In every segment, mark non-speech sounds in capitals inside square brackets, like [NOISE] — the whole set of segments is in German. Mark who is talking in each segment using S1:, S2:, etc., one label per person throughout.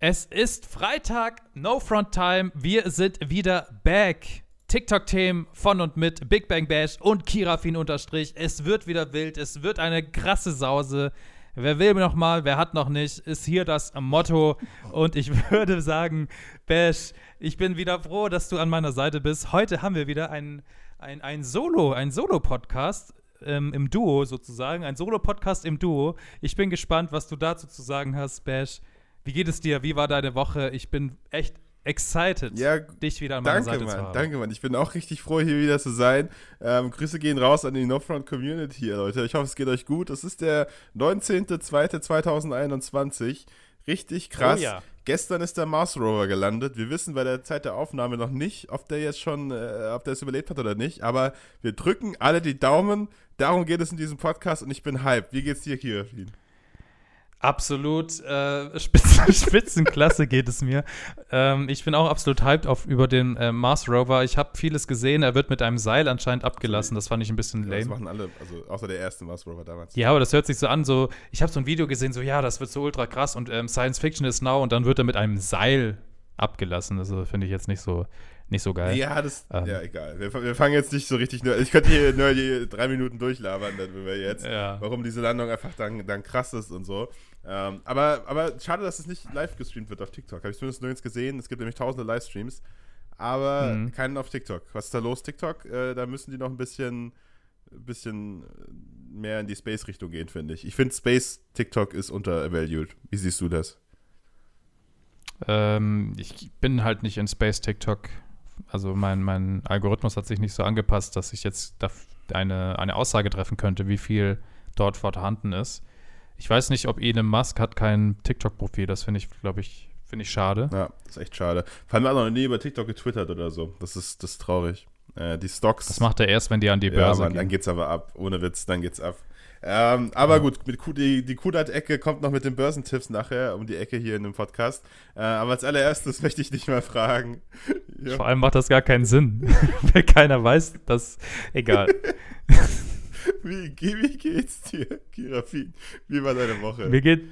S1: Es ist Freitag, No Front Time. Wir sind wieder back. TikTok-Themen von und mit Big Bang Bash und Kirafin unterstrich. Es wird wieder wild, es wird eine krasse Sause. Wer will noch mal, wer hat noch nicht, ist hier das Motto. Und ich [LAUGHS] würde sagen, Bash, ich bin wieder froh, dass du an meiner Seite bist. Heute haben wir wieder ein, ein, ein Solo, ein Solo-Podcast ähm, im Duo sozusagen, ein Solo-Podcast im Duo. Ich bin gespannt, was du dazu zu sagen hast, Bash. Wie geht es dir? Wie war deine Woche? Ich bin echt excited,
S2: ja,
S1: dich wieder an meiner
S2: danke,
S1: Seite
S2: Mann,
S1: zu haben.
S2: Danke, Mann. Ich bin auch richtig froh, hier wieder zu sein. Ähm, Grüße gehen raus an die No Front Community hier, Leute. Ich hoffe, es geht euch gut. Es ist der 19.02.2021. Richtig krass.
S1: Oh ja.
S2: Gestern ist der Mars Rover gelandet. Wir wissen bei der Zeit der Aufnahme noch nicht, ob der jetzt schon, äh, ob der es überlebt hat oder nicht. Aber wir drücken alle die Daumen. Darum geht es in diesem Podcast und ich bin hyped. Wie geht's dir, Kirafin?
S1: Absolut äh, [LAUGHS] Spitzen, Spitzenklasse geht es mir. Ähm, ich bin auch absolut hyped auf, über den äh, Mars Rover. Ich habe vieles gesehen. Er wird mit einem Seil anscheinend abgelassen. Das fand ich ein bisschen
S2: Ja, das
S1: lame.
S2: machen alle, also außer der erste Mars Rover damals.
S1: Ja, aber das hört sich so an, so, ich habe so ein Video gesehen, so, ja, das wird so ultra krass und ähm, Science Fiction ist now und dann wird er mit einem Seil abgelassen. Also finde ich jetzt nicht so, nicht so geil.
S2: Ja, das,
S1: Ähm.
S2: ja, egal. Wir, wir fangen jetzt nicht so richtig nur, ich könnte hier nur die drei Minuten durchlabern, dann wir jetzt,
S1: Ja.
S2: warum diese Landung einfach dann, dann krass ist und so. Ähm, aber, aber schade, dass es nicht live gestreamt wird auf TikTok. Habe ich zumindest nirgends gesehen. Es gibt nämlich tausende Livestreams, aber
S1: Mhm.
S2: keinen auf TikTok. Was ist da los, TikTok? Äh, da müssen die noch ein bisschen, bisschen mehr in die Space-Richtung gehen, finde ich. Ich finde Space-TikTok ist untervalued. Wie siehst du das?
S1: Ähm, ich bin halt nicht in Space TikTok. Also mein, mein Algorithmus hat sich nicht so angepasst, dass ich jetzt eine, eine Aussage treffen könnte, wie viel dort vorhanden ist. Ich weiß nicht, ob Elon Musk hat kein TikTok-Profil. Das finde ich, glaube ich, finde ich schade.
S2: Ja, ist echt schade. Vor allem hat er noch nie über TikTok getwittert oder so. Das ist, das ist traurig. Äh, die Stocks.
S1: Das macht er erst, wenn die an die
S2: ja,
S1: Börse
S2: Mann, dann
S1: gehen.
S2: geht's aber ab. Ohne Witz, dann geht's ab. Ähm, aber gut, mit Ku- die, die Kudat-Ecke kommt noch mit den Börsentipps nachher um die Ecke hier in dem Podcast. Äh, aber als allererstes [LAUGHS] möchte ich dich mal fragen. [LAUGHS] Ja.
S1: Vor allem macht das gar keinen Sinn, [LAUGHS] weil keiner weiß, dass. Egal.
S2: Wie, wie geht's dir, Kirafin? Wie war deine Woche?
S1: Mir geht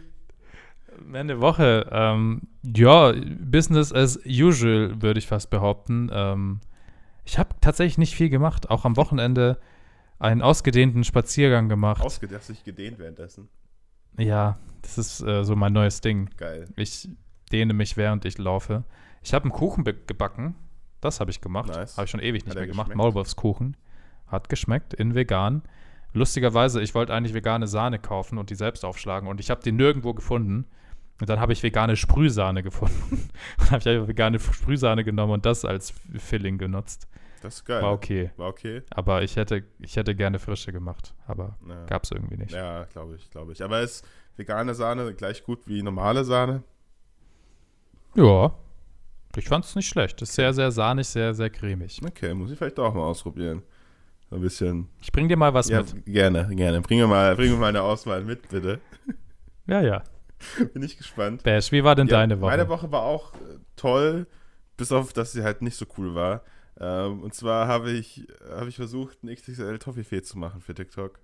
S1: meine Woche, ähm, ja, Business as usual, würde ich fast behaupten. Ähm, ich habe tatsächlich nicht viel gemacht. Auch am Wochenende einen ausgedehnten Spaziergang gemacht.
S2: Ausgedacht, sich gedehnt währenddessen.
S1: ja, das ist äh, so mein neues Ding.
S2: Geil.
S1: Ich dehne mich, während ich laufe. Ich habe einen Kuchen gebacken. Das habe ich gemacht.
S2: Nice.
S1: Habe ich schon ewig nicht mehr gemacht.
S2: geschmeckt?
S1: Maulwurfskuchen. Hat geschmeckt, in vegan. Lustigerweise, ich wollte eigentlich vegane Sahne kaufen und die selbst aufschlagen und ich habe die nirgendwo gefunden. Und dann habe ich vegane Sprühsahne gefunden. [LAUGHS] dann habe ich einfach vegane Sprühsahne genommen und das als Filling genutzt.
S2: Das ist geil.
S1: War okay.
S2: War okay.
S1: Aber ich hätte, ich hätte gerne frische gemacht. Aber
S2: Ja.
S1: gab es irgendwie nicht.
S2: Ja, glaube ich, glaube ich. Aber ist vegane Sahne gleich gut wie normale Sahne?
S1: Ja. Ich fand es nicht schlecht. Ist sehr, sehr sahnig, sehr, sehr cremig.
S2: Okay, muss ich vielleicht auch mal ausprobieren. Ein bisschen.
S1: Ich bring dir mal was
S2: ja,
S1: mit.
S2: gerne, gerne. Bring mir mal, bring mir mal eine Auswahl mit, bitte.
S1: Ja, ja. [LAUGHS]
S2: Bin ich gespannt.
S1: Bash, wie war denn
S2: Ja,
S1: deine Woche?
S2: Meine Woche war auch äh, toll, bis auf, dass sie halt nicht so cool war. Ähm, und zwar habe ich, habe ich versucht, ein XXL Toffifee zu machen für TikTok.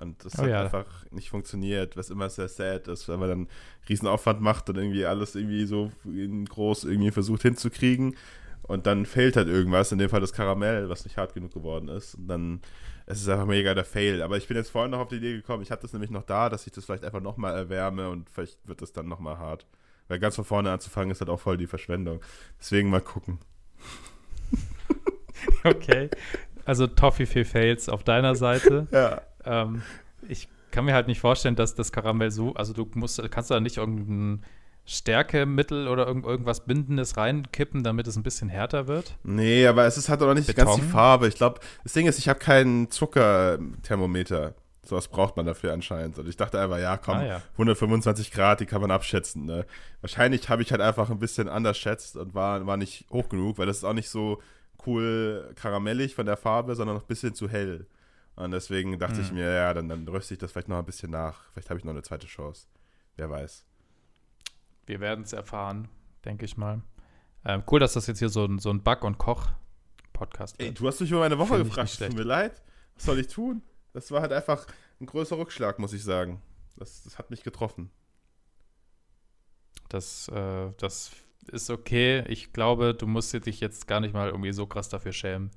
S2: Und das
S1: Oh
S2: hat
S1: ja.
S2: einfach nicht funktioniert, was immer sehr sad ist, weil man dann riesen Aufwand macht und irgendwie alles irgendwie so in groß irgendwie versucht hinzukriegen. Und dann fehlt halt irgendwas, in dem Fall das Karamell, was nicht hart genug geworden ist. Und dann es ist einfach mega der Fail. Aber ich bin jetzt vorhin noch auf die Idee gekommen, ich hatte das nämlich noch da, dass ich das vielleicht einfach nochmal erwärme und vielleicht wird das dann nochmal hart. Weil ganz von vorne anzufangen ist halt auch voll die Verschwendung. Deswegen mal gucken. [LAUGHS]
S1: Okay. Also Toffifee Fails auf deiner Seite.
S2: Ja.
S1: ähm, ich kann mir halt nicht vorstellen, dass das Karamell so, also du musst, kannst da nicht irgendein Stärkemittel oder irgend, irgendwas Bindendes reinkippen, damit es ein bisschen härter wird.
S2: Nee, aber es ist halt auch noch nicht
S1: Beton?
S2: ganz die Farbe. Ich glaube, das Ding ist, ich habe keinen Zuckerthermometer. Sowas braucht man dafür anscheinend. Und ich dachte einfach, ja, komm,
S1: Ah, ja.
S2: 125 Grad, die kann man abschätzen. Ne? Wahrscheinlich habe ich halt einfach ein bisschen anders schätzt und war, war nicht hoch genug, weil das ist auch nicht so cool karamellig von der Farbe, sondern noch ein bisschen zu hell. Und deswegen dachte ich
S1: Hm.
S2: mir, ja, dann, dann röste ich das vielleicht noch ein bisschen nach. Vielleicht habe ich noch eine zweite Chance. Wer weiß.
S1: Wir werden es erfahren, denke ich mal. Ähm, cool, dass das jetzt hier so ein, so ein Back- und Koch-Podcast
S2: Ey,
S1: wird.
S2: du hast mich über meine Woche
S1: Find
S2: gefragt. Tut mir leid. Was soll ich tun? Das war halt einfach ein größer Rückschlag, muss ich sagen. Das, das hat mich getroffen.
S1: Das, äh, das ist okay. Ich glaube, du musst dich jetzt gar nicht mal irgendwie so krass dafür schämen.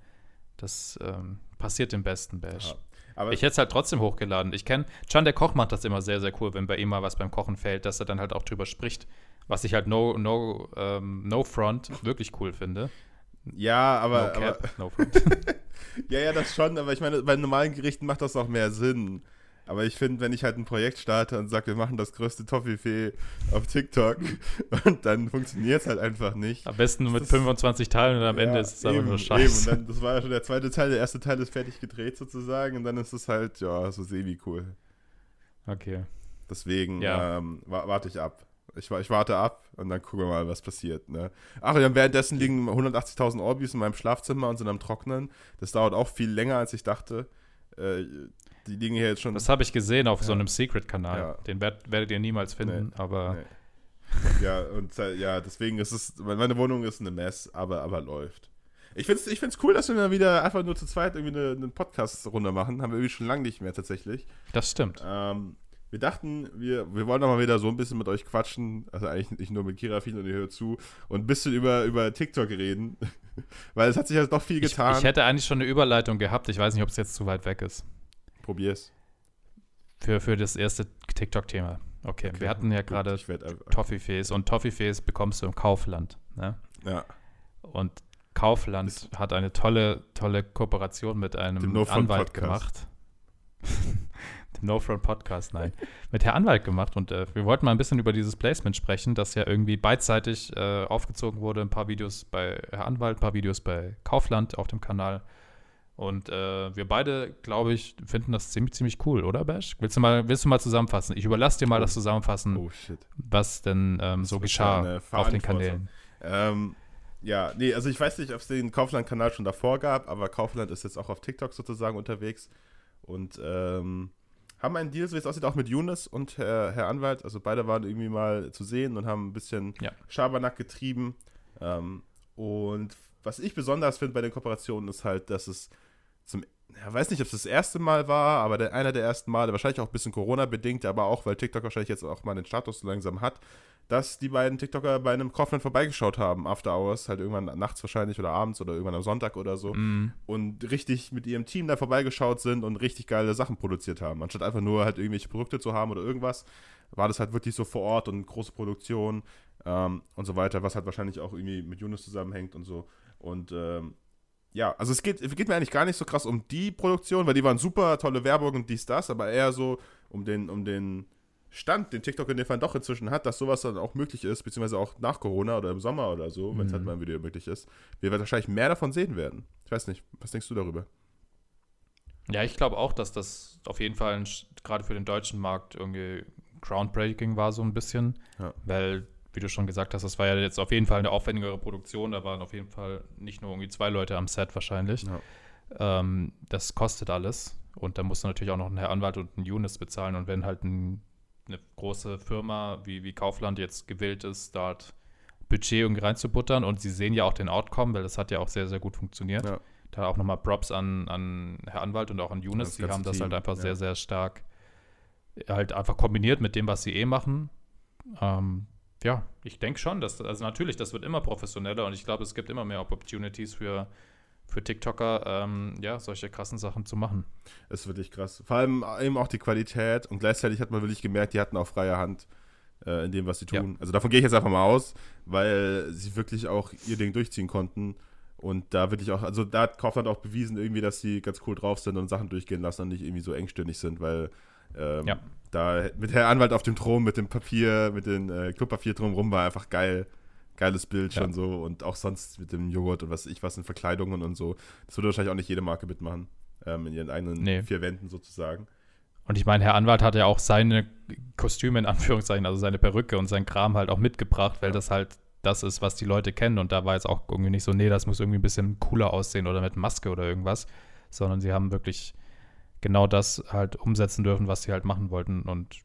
S1: Das ähm, passiert im besten Bash.
S2: Ja. Aber
S1: ich hätte es halt trotzdem hochgeladen. Ich kenne, Can der Koch macht das immer sehr, sehr cool, wenn bei ihm mal was beim Kochen fällt, dass er dann halt auch drüber spricht. Was ich halt no, no, ähm, no front wirklich cool finde.
S2: ja, aber,
S1: no cap,
S2: aber
S1: no front. [LAUGHS]
S2: ja, ja, das schon, aber ich meine, bei normalen Gerichten macht das auch mehr Sinn. Aber ich finde, wenn ich halt ein Projekt starte und sage, wir machen das größte Toffifee auf TikTok [LAUGHS] und dann funktioniert es halt einfach nicht.
S1: Am besten nur mit
S2: Das-
S1: 25 Teilen und am Ende
S2: Ja,
S1: ist es aber nur Scheiße.
S2: Und dann, das war ja schon der zweite Teil, der erste Teil ist fertig gedreht sozusagen und dann ist es halt, ja, so semi-cool.
S1: Okay.
S2: Deswegen
S1: Ja.
S2: ähm, wa warte ich ab. Ich, ich warte ab und dann gucken wir mal, was passiert. Ne? Ach, ja, währenddessen liegen 180.000 Orbis in meinem Schlafzimmer und sind am Trocknen. Das dauert auch viel länger, als ich dachte. Äh, die liegen hier jetzt schon.
S1: Das habe ich gesehen auf so
S2: Ja.
S1: einem Secret-Kanal.
S2: Ja.
S1: Den werd, werdet ihr niemals finden, aber
S2: Nee. ja, und ja, deswegen ist es, meine Wohnung ist eine Mess, aber, aber läuft. Ich finde es ich find's cool, dass wir mal wieder einfach nur zu zweit irgendwie eine, eine Podcast-Runde machen. Haben wir irgendwie schon lange nicht mehr tatsächlich.
S1: das stimmt.
S2: Ähm, wir dachten, wir, wir wollen doch mal wieder so ein bisschen mit euch quatschen. Also eigentlich nicht nur mit Kira viel und ihr hört zu. Und ein bisschen über, über TikTok reden. [LAUGHS] Weil es hat sich ja doch viel
S1: Ich,
S2: getan.
S1: ich hätte eigentlich schon eine Überleitung gehabt. Ich weiß nicht, ob es jetzt zu weit weg ist.
S2: Probier's.
S1: Für, für das erste TikTok-Thema. Okay, wir hatten ja gerade Toffifees und Toffifees bekommst du im Kaufland. Ne?
S2: Ja.
S1: Und Kaufland hat eine tolle, tolle Kooperation mit einem
S2: No-Front
S1: Anwalt gemacht. [LAUGHS] Dem No Front Podcast, nein. mit Herr Anwalt gemacht. Und äh, wir wollten mal ein bisschen über dieses Placement sprechen, das ja irgendwie beidseitig äh, aufgezogen wurde. Ein paar Videos bei Herr Anwalt, ein paar Videos bei Kaufland auf dem Kanal. Und äh, wir beide, glaube ich, finden das ziemlich, ziemlich cool, oder Bash? Willst du mal, willst du mal zusammenfassen? Ich überlasse dir mal
S2: Oh.
S1: das Zusammenfassen,
S2: Oh shit.
S1: was denn ähm, so geschah auf den. Kanälen.
S2: Ähm, ja, nee, also ich weiß nicht, ob es den Kaufland-Kanal schon davor gab, aber Kaufland ist jetzt auch auf TikTok sozusagen unterwegs und ähm, haben einen Deal, so wie es aussieht, auch mit Younes und Herr, Herr Anwalt. Also beide waren irgendwie mal zu sehen und haben ein bisschen
S1: Ja.
S2: Schabernack getrieben. Ähm, und was ich besonders finde bei den Kooperationen ist halt, dass es zum, ja, weiß nicht, ob es das erste Mal war, aber der, einer der ersten Male, wahrscheinlich auch ein bisschen Corona-bedingt, aber auch, weil TikTok wahrscheinlich jetzt auch mal den Status so langsam hat, dass die beiden TikToker bei einem Kaufland vorbeigeschaut haben, After Hours, halt irgendwann nachts wahrscheinlich oder abends oder irgendwann am Sonntag oder so
S1: Mm,
S2: und richtig mit ihrem Team da vorbeigeschaut sind und richtig geile Sachen produziert haben. Anstatt einfach nur halt irgendwelche Produkte zu haben oder irgendwas, war das halt wirklich so vor Ort und große Produktion ähm, und so weiter, was halt wahrscheinlich auch irgendwie mit Yunus zusammenhängt und so. Und ähm, ja, also es geht, geht mir eigentlich gar nicht so krass um die Produktion, weil die waren super, tolle Werbung und dies, das, aber eher so um den, um den Stand, den TikTok in dem Fall doch inzwischen hat, dass sowas dann auch möglich ist, beziehungsweise auch nach Corona oder im Sommer oder so, wenn es
S1: Mhm.
S2: halt mal wieder möglich ist, wir wahrscheinlich mehr davon sehen werden. Ich weiß nicht, was denkst du darüber?
S1: Ja, ich glaube auch, dass das auf jeden Fall ein gerade für den deutschen Markt irgendwie groundbreaking war, so ein bisschen.
S2: Ja.
S1: Weil, wie du schon gesagt hast, das war ja jetzt auf jeden Fall eine aufwendigere Produktion. Da waren auf jeden Fall nicht nur irgendwie zwei Leute am Set wahrscheinlich.
S2: Ja.
S1: Ähm, das kostet alles. Und da musst du natürlich auch noch einen Herr Anwalt und einen Younes bezahlen. Und wenn halt ein, eine große Firma wie, wie Kaufland jetzt gewillt ist, dort Budget irgendwie reinzubuttern und sie sehen ja auch den Outcome, weil das hat ja auch sehr, sehr gut funktioniert.
S2: Ja.
S1: Da auch nochmal Props an, an Herr Anwalt und auch an Die
S2: ganze
S1: haben das
S2: Team,
S1: halt einfach
S2: ja.
S1: sehr, sehr stark halt einfach kombiniert mit dem, was sie eh machen. Ähm, ja, ich denke schon, dass, also natürlich, das wird immer professioneller und ich glaube, es gibt immer mehr Opportunities für, für TikToker, ähm, ja, solche krassen Sachen zu machen.
S2: Das ist wirklich krass. Vor allem eben auch die Qualität und gleichzeitig hat man wirklich gemerkt, die hatten auch freie Hand äh, in dem, was sie tun. Also davon gehe ich jetzt einfach mal aus, weil sie wirklich auch ihr Ding durchziehen konnten. Und da wirklich auch, also da hat Kaufland auch bewiesen irgendwie, dass sie ganz cool drauf sind und Sachen durchgehen lassen und nicht irgendwie so engstirnig sind, weil ähm,
S1: Ja.
S2: da mit Herr Anwalt auf dem Thron, mit dem Papier, mit dem äh, Klopapier drumherum war einfach geil. Geiles Bild
S1: Ja.
S2: schon so und auch sonst mit dem Joghurt und was ich was in Verkleidungen und so. Das würde wahrscheinlich auch nicht jede Marke mitmachen. Ähm, in ihren eigenen
S1: Nee.
S2: vier Wänden sozusagen.
S1: Und ich meine, Herr Anwalt hat ja auch seine Kostüme in Anführungszeichen, also seine Perücke und sein Kram halt auch mitgebracht, weil
S2: Ja.
S1: das halt das ist, was die Leute kennen. Und da war jetzt auch irgendwie nicht so, nee, das muss irgendwie ein bisschen cooler aussehen oder mit Maske oder irgendwas, sondern sie haben wirklich genau das halt umsetzen dürfen, was sie halt machen wollten. Und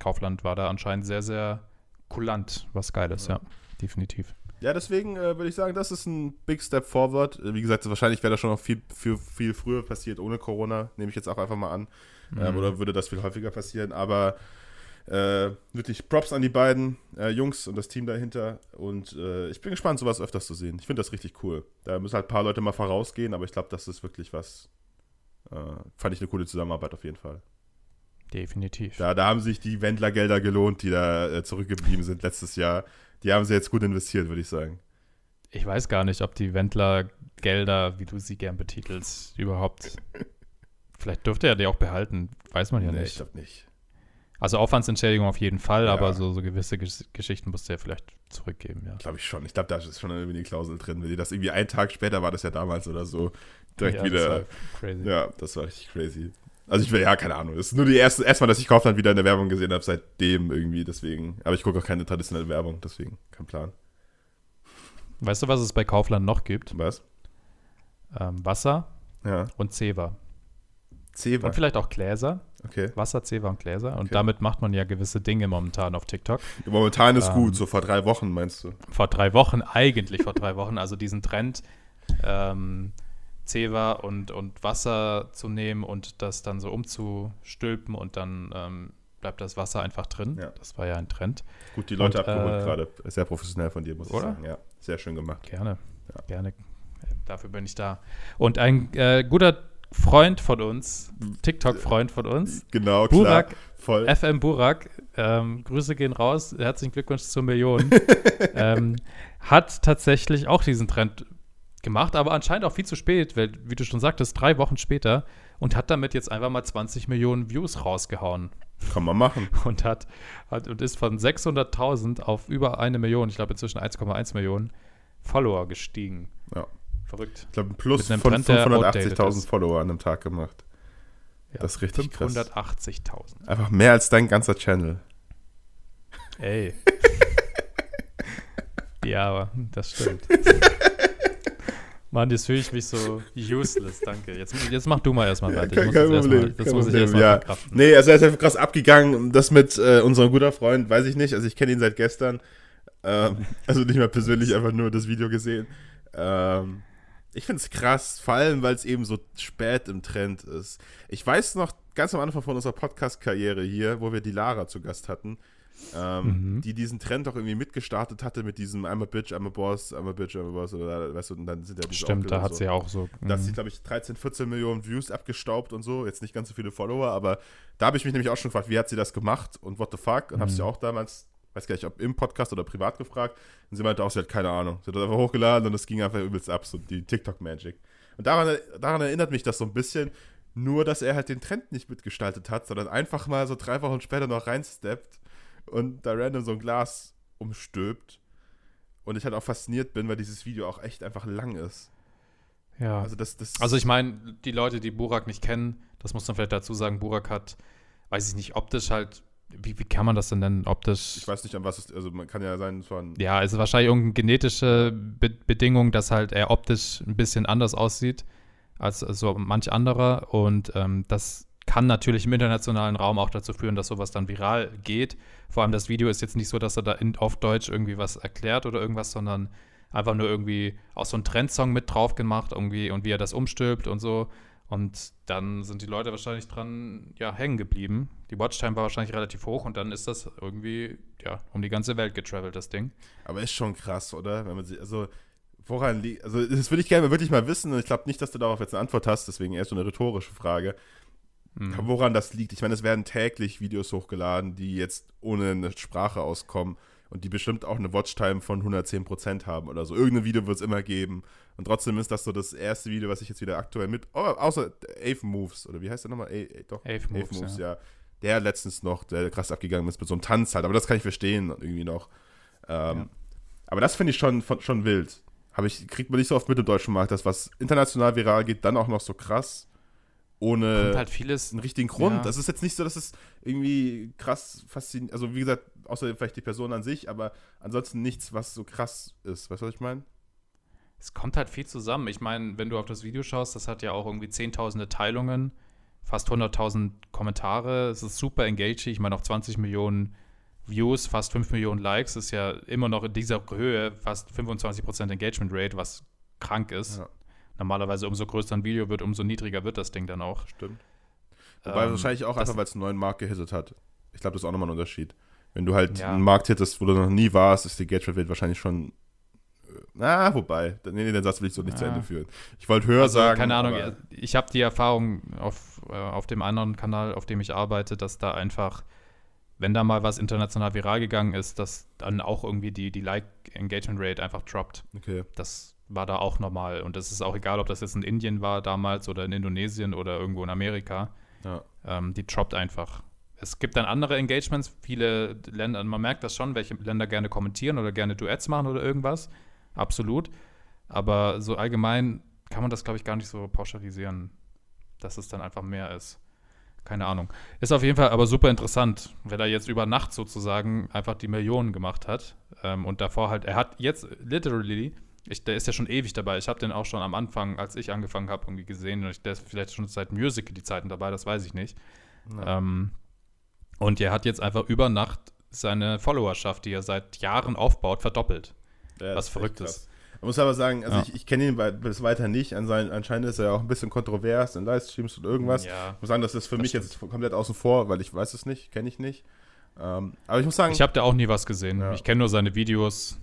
S1: Kaufland war da anscheinend sehr, sehr kulant, was geil ist, ja,
S2: Ja.
S1: definitiv.
S2: Ja, deswegen äh, würde ich sagen, das ist ein Big Step forward. Äh, Wie gesagt, wahrscheinlich wäre das schon noch viel, viel, viel früher passiert ohne Corona, nehme ich jetzt auch einfach mal an. Ähm,
S1: Mhm.
S2: oder würde das viel häufiger passieren. Aber Äh, wirklich Props an die beiden äh, Jungs und das Team dahinter. Und äh, ich bin gespannt, sowas öfters zu sehen. Ich finde das richtig cool. Da müssen halt ein paar Leute mal vorausgehen, aber ich glaube, das ist wirklich was. Äh, fand ich eine coole Zusammenarbeit auf jeden Fall.
S1: Definitiv.
S2: Da, da haben sich die Wendler-Gelder gelohnt, die da äh, zurückgeblieben sind letztes Jahr. Die haben sie jetzt gut investiert, würde ich sagen.
S1: Ich weiß gar nicht, ob die Wendler-Gelder, wie du sie gern betitelst, überhaupt. [LAUGHS] vielleicht dürfte er die auch behalten. Weiß man ja nee, nicht. Ich
S2: glaube nicht.
S1: Also Aufwandsentschädigung auf jeden Fall, ja. aber so, so gewisse Gesch Geschichten musste er vielleicht zurückgeben, ja.
S2: Glaube ich schon. Ich glaube, da ist schon irgendwie eine Klausel drin. Wenn die das irgendwie einen Tag später war das ja damals oder so, direkt ja, wieder. Das. Ja, das war richtig crazy. Also ich will, ja, keine Ahnung. Das ist nur die erste, erstmal, dass ich Kaufland wieder in der Werbung gesehen habe, seitdem irgendwie, deswegen. Aber ich gucke auch keine traditionelle Werbung, deswegen, kein Plan.
S1: Weißt du, was es bei Kaufland noch gibt?
S2: Was?
S1: Ähm, Wasser
S2: ja.
S1: und Zewa.
S2: Zewa.
S1: Und vielleicht auch Gläser.
S2: Okay.
S1: Wasser, Zewa und Gläser. Und okay. damit macht man ja gewisse Dinge momentan auf TikTok.
S2: Momentan ist ähm, gut, so vor drei Wochen meinst du?
S1: Vor drei Wochen, eigentlich vor drei Wochen. Also diesen Trend, ähm, Zewa und, und Wasser zu nehmen und das dann so umzustülpen und dann ähm, bleibt das Wasser einfach drin. Ja. Das war ja ein Trend.
S2: Gut, die Leute und, abgeholt äh, gerade. Sehr professionell von dir, muss oder? ich sagen. Ja, sehr schön gemacht.
S1: Gerne. Ja. Gerne. Dafür bin ich da. Und ein äh, guter Freund von uns, TikTok-Freund von uns.
S2: Genau,
S1: Burak, klar. Voll. FM Burak, ähm, Grüße gehen raus, herzlichen Glückwunsch zur Million, [LAUGHS] ähm, hat tatsächlich auch diesen Trend gemacht, aber anscheinend auch viel zu spät, weil, wie du schon sagtest, drei Wochen später und hat damit jetzt einfach mal 20 Millionen Views rausgehauen.
S2: Kann man machen. [LAUGHS]
S1: Und hat, hat und ist von 600.000 auf über eine Million, ich glaube inzwischen 1,1 Millionen Follower gestiegen.
S2: Ja.
S1: Verrückt.
S2: Ich glaube, ein Plus von 580.000 Follower an einem Tag gemacht. Ja, das ist richtig
S1: 580 krass. 580.000.
S2: Einfach mehr als dein ganzer Channel.
S1: Ey. [LAUGHS] ja, aber das stimmt. [LAUGHS] Mann, jetzt fühle ich mich so useless, danke. Jetzt, jetzt mach du mal erstmal weiter.
S2: Kein, kein Problem. Mal, das muss Problem, ich erstmal ja. verkraften. Nee, also er ist einfach krass abgegangen. Das mit äh, unserem guter Freund, weiß ich nicht. Also ich kenne ihn seit gestern. Ähm, [LAUGHS] also nicht mal persönlich, einfach nur das Video gesehen. Ähm, ich finde es krass, vor allem, weil es eben so spät im Trend ist. Ich weiß noch ganz am Anfang von unserer Podcast-Karriere hier, wo wir die Lara zu Gast hatten, ähm, mhm. die diesen Trend auch irgendwie mitgestartet hatte mit diesem I'm a Bitch, I'm a Boss, I'm a Bitch, I'm a Boss, oder weißt du, und dann sind ja
S1: diese Stimmt, da hat so. sie auch so.
S2: Da hat sie, glaube ich, 13, 14 Millionen Views abgestaubt und so, jetzt nicht ganz so viele Follower, aber da habe ich mich nämlich auch schon gefragt, wie hat sie das gemacht und what the fuck, und mhm. habe sie auch damals weiß gar nicht, ob im Podcast oder privat gefragt. Und sie meinte auch, sie hat keine Ahnung. Sie hat das einfach hochgeladen und es ging einfach übelst ab, so die TikTok-Magic. Und daran, daran erinnert mich das so ein bisschen, nur dass er halt den Trend nicht mitgestaltet hat, sondern einfach mal so drei Wochen später noch reinsteppt und da random so ein Glas umstülpt. Und ich halt auch fasziniert bin, weil dieses Video auch echt einfach lang ist.
S1: Ja. Also, das, das also ich meine, die Leute, die Burak nicht kennen, das muss man vielleicht dazu sagen, Burak hat, weiß ich nicht, optisch halt wie, wie kann man das denn nennen? Optisch?
S2: Ich weiß nicht, an was es, also man kann ja sein von.
S1: Ja, es ist wahrscheinlich irgendeine genetische Be Bedingung, dass halt er optisch ein bisschen anders aussieht als so manch anderer. Und ähm, das kann natürlich im internationalen Raum auch dazu führen, dass sowas dann viral geht. Vor allem das Video ist jetzt nicht so, dass er da in, auf Deutsch irgendwie was erklärt oder irgendwas, sondern einfach nur irgendwie auch so einen Trendsong mit drauf gemacht irgendwie und wie er das umstülpt und so. Und dann sind die Leute wahrscheinlich dran, ja, hängen geblieben. Die Watchtime war wahrscheinlich relativ hoch und dann ist das irgendwie, ja, um die ganze Welt getravelt, das Ding.
S2: Aber ist schon krass, oder? Wenn man sich, also, woran liegt, also, das würde ich gerne wirklich mal wissen und ich glaube nicht, dass du darauf jetzt eine Antwort hast, deswegen eher so eine rhetorische Frage. Mhm. Woran das liegt? Ich meine, es werden täglich Videos hochgeladen, die jetzt ohne eine Sprache auskommen und die bestimmt auch eine Watchtime von 110% haben oder so. Irgendein Video wird es immer geben. Und trotzdem ist das so das erste Video, was ich jetzt wieder aktuell mit. Oh, außer Ave Moves, oder wie heißt der nochmal? A, doch,
S1: Ave Moves, Ave Moves ja. ja.
S2: Der letztens noch, der krass abgegangen ist mit so einem Tanz halt. Aber das kann ich verstehen, irgendwie noch. Ähm, ja. Aber das finde ich schon, schon wild. ich, kriegt man nicht so oft mit im deutschen Markt, dass was international viral geht, dann auch noch so krass ohne
S1: halt vieles,
S2: einen richtigen Grund. Ja. Das ist jetzt nicht so, dass es irgendwie krass faszinierend, also wie gesagt, außer vielleicht die Person an sich, aber ansonsten nichts, was so krass ist. Weißt du, was ich meine?
S1: Es kommt halt viel zusammen. Ich meine, wenn du auf das Video schaust, das hat ja auch irgendwie zehntausende Teilungen, fast 100.000 Kommentare. Es ist super engaging. Ich meine, auch 20 Millionen Views, fast 5 Millionen Likes ist ja immer noch in dieser Höhe fast 25% Engagement Rate, was krank ist. Ja. Normalerweise umso größer ein Video wird, umso niedriger wird das Ding dann auch.
S2: Stimmt. Wobei ähm, wahrscheinlich auch einfach, weil es einen neuen Markt gehittet hat. Ich glaube, das ist auch nochmal ein Unterschied. Wenn du halt
S1: Ja.
S2: einen Markt hittest, wo du noch nie warst, ist die Engagement-Rate wahrscheinlich schon. äh, Na, wobei. Nee, nee, den Satz will ich so nicht zu
S1: Ja.
S2: Ende führen. Ich wollte höher
S1: Also,
S2: sagen.
S1: keine Ahnung, ich habe die Erfahrung auf, äh, auf dem anderen Kanal, auf dem ich arbeite, dass da einfach, wenn da mal was international viral gegangen ist, dass dann auch irgendwie die, die Like-Engagement-Rate einfach droppt.
S2: Okay.
S1: Das war da auch normal. Und es ist auch egal, ob das jetzt in Indien war damals oder in Indonesien oder irgendwo in Amerika.
S2: Ja.
S1: Ähm, die droppt einfach. Es gibt dann andere Engagements, viele Länder, man merkt das schon, welche Länder gerne kommentieren oder gerne Duets machen oder irgendwas. Absolut. Aber so allgemein kann man das, glaube ich, gar nicht so pauschalisieren, dass es dann einfach mehr ist. Keine Ahnung. Ist auf jeden Fall aber super interessant, wenn er jetzt über Nacht sozusagen einfach die Millionen gemacht hat. Ähm, und davor halt, er hat jetzt literally, ich, der ist ja schon ewig dabei. Ich habe den auch schon am Anfang, als ich angefangen habe, irgendwie gesehen. Und ich, der ist vielleicht schon seit Musical die Zeiten dabei, das weiß ich nicht. Ähm, und er hat jetzt einfach über Nacht seine Followerschaft, die er seit Jahren aufbaut, verdoppelt.
S2: Ja,
S1: was verrückt ist.
S2: Man muss aber sagen, also
S1: Ja.
S2: ich, ich kenne ihn bis weiter nicht. Anscheinend ist er ja auch ein bisschen kontrovers in Livestreams und irgendwas.
S1: Ja.
S2: Ich muss sagen, das ist für
S1: Das
S2: mich jetzt komplett außen vor, weil ich weiß es nicht, kenne ich nicht. Ähm, aber ich muss sagen,
S1: Ich habe da auch nie was gesehen. Ich kenne nur seine Videos.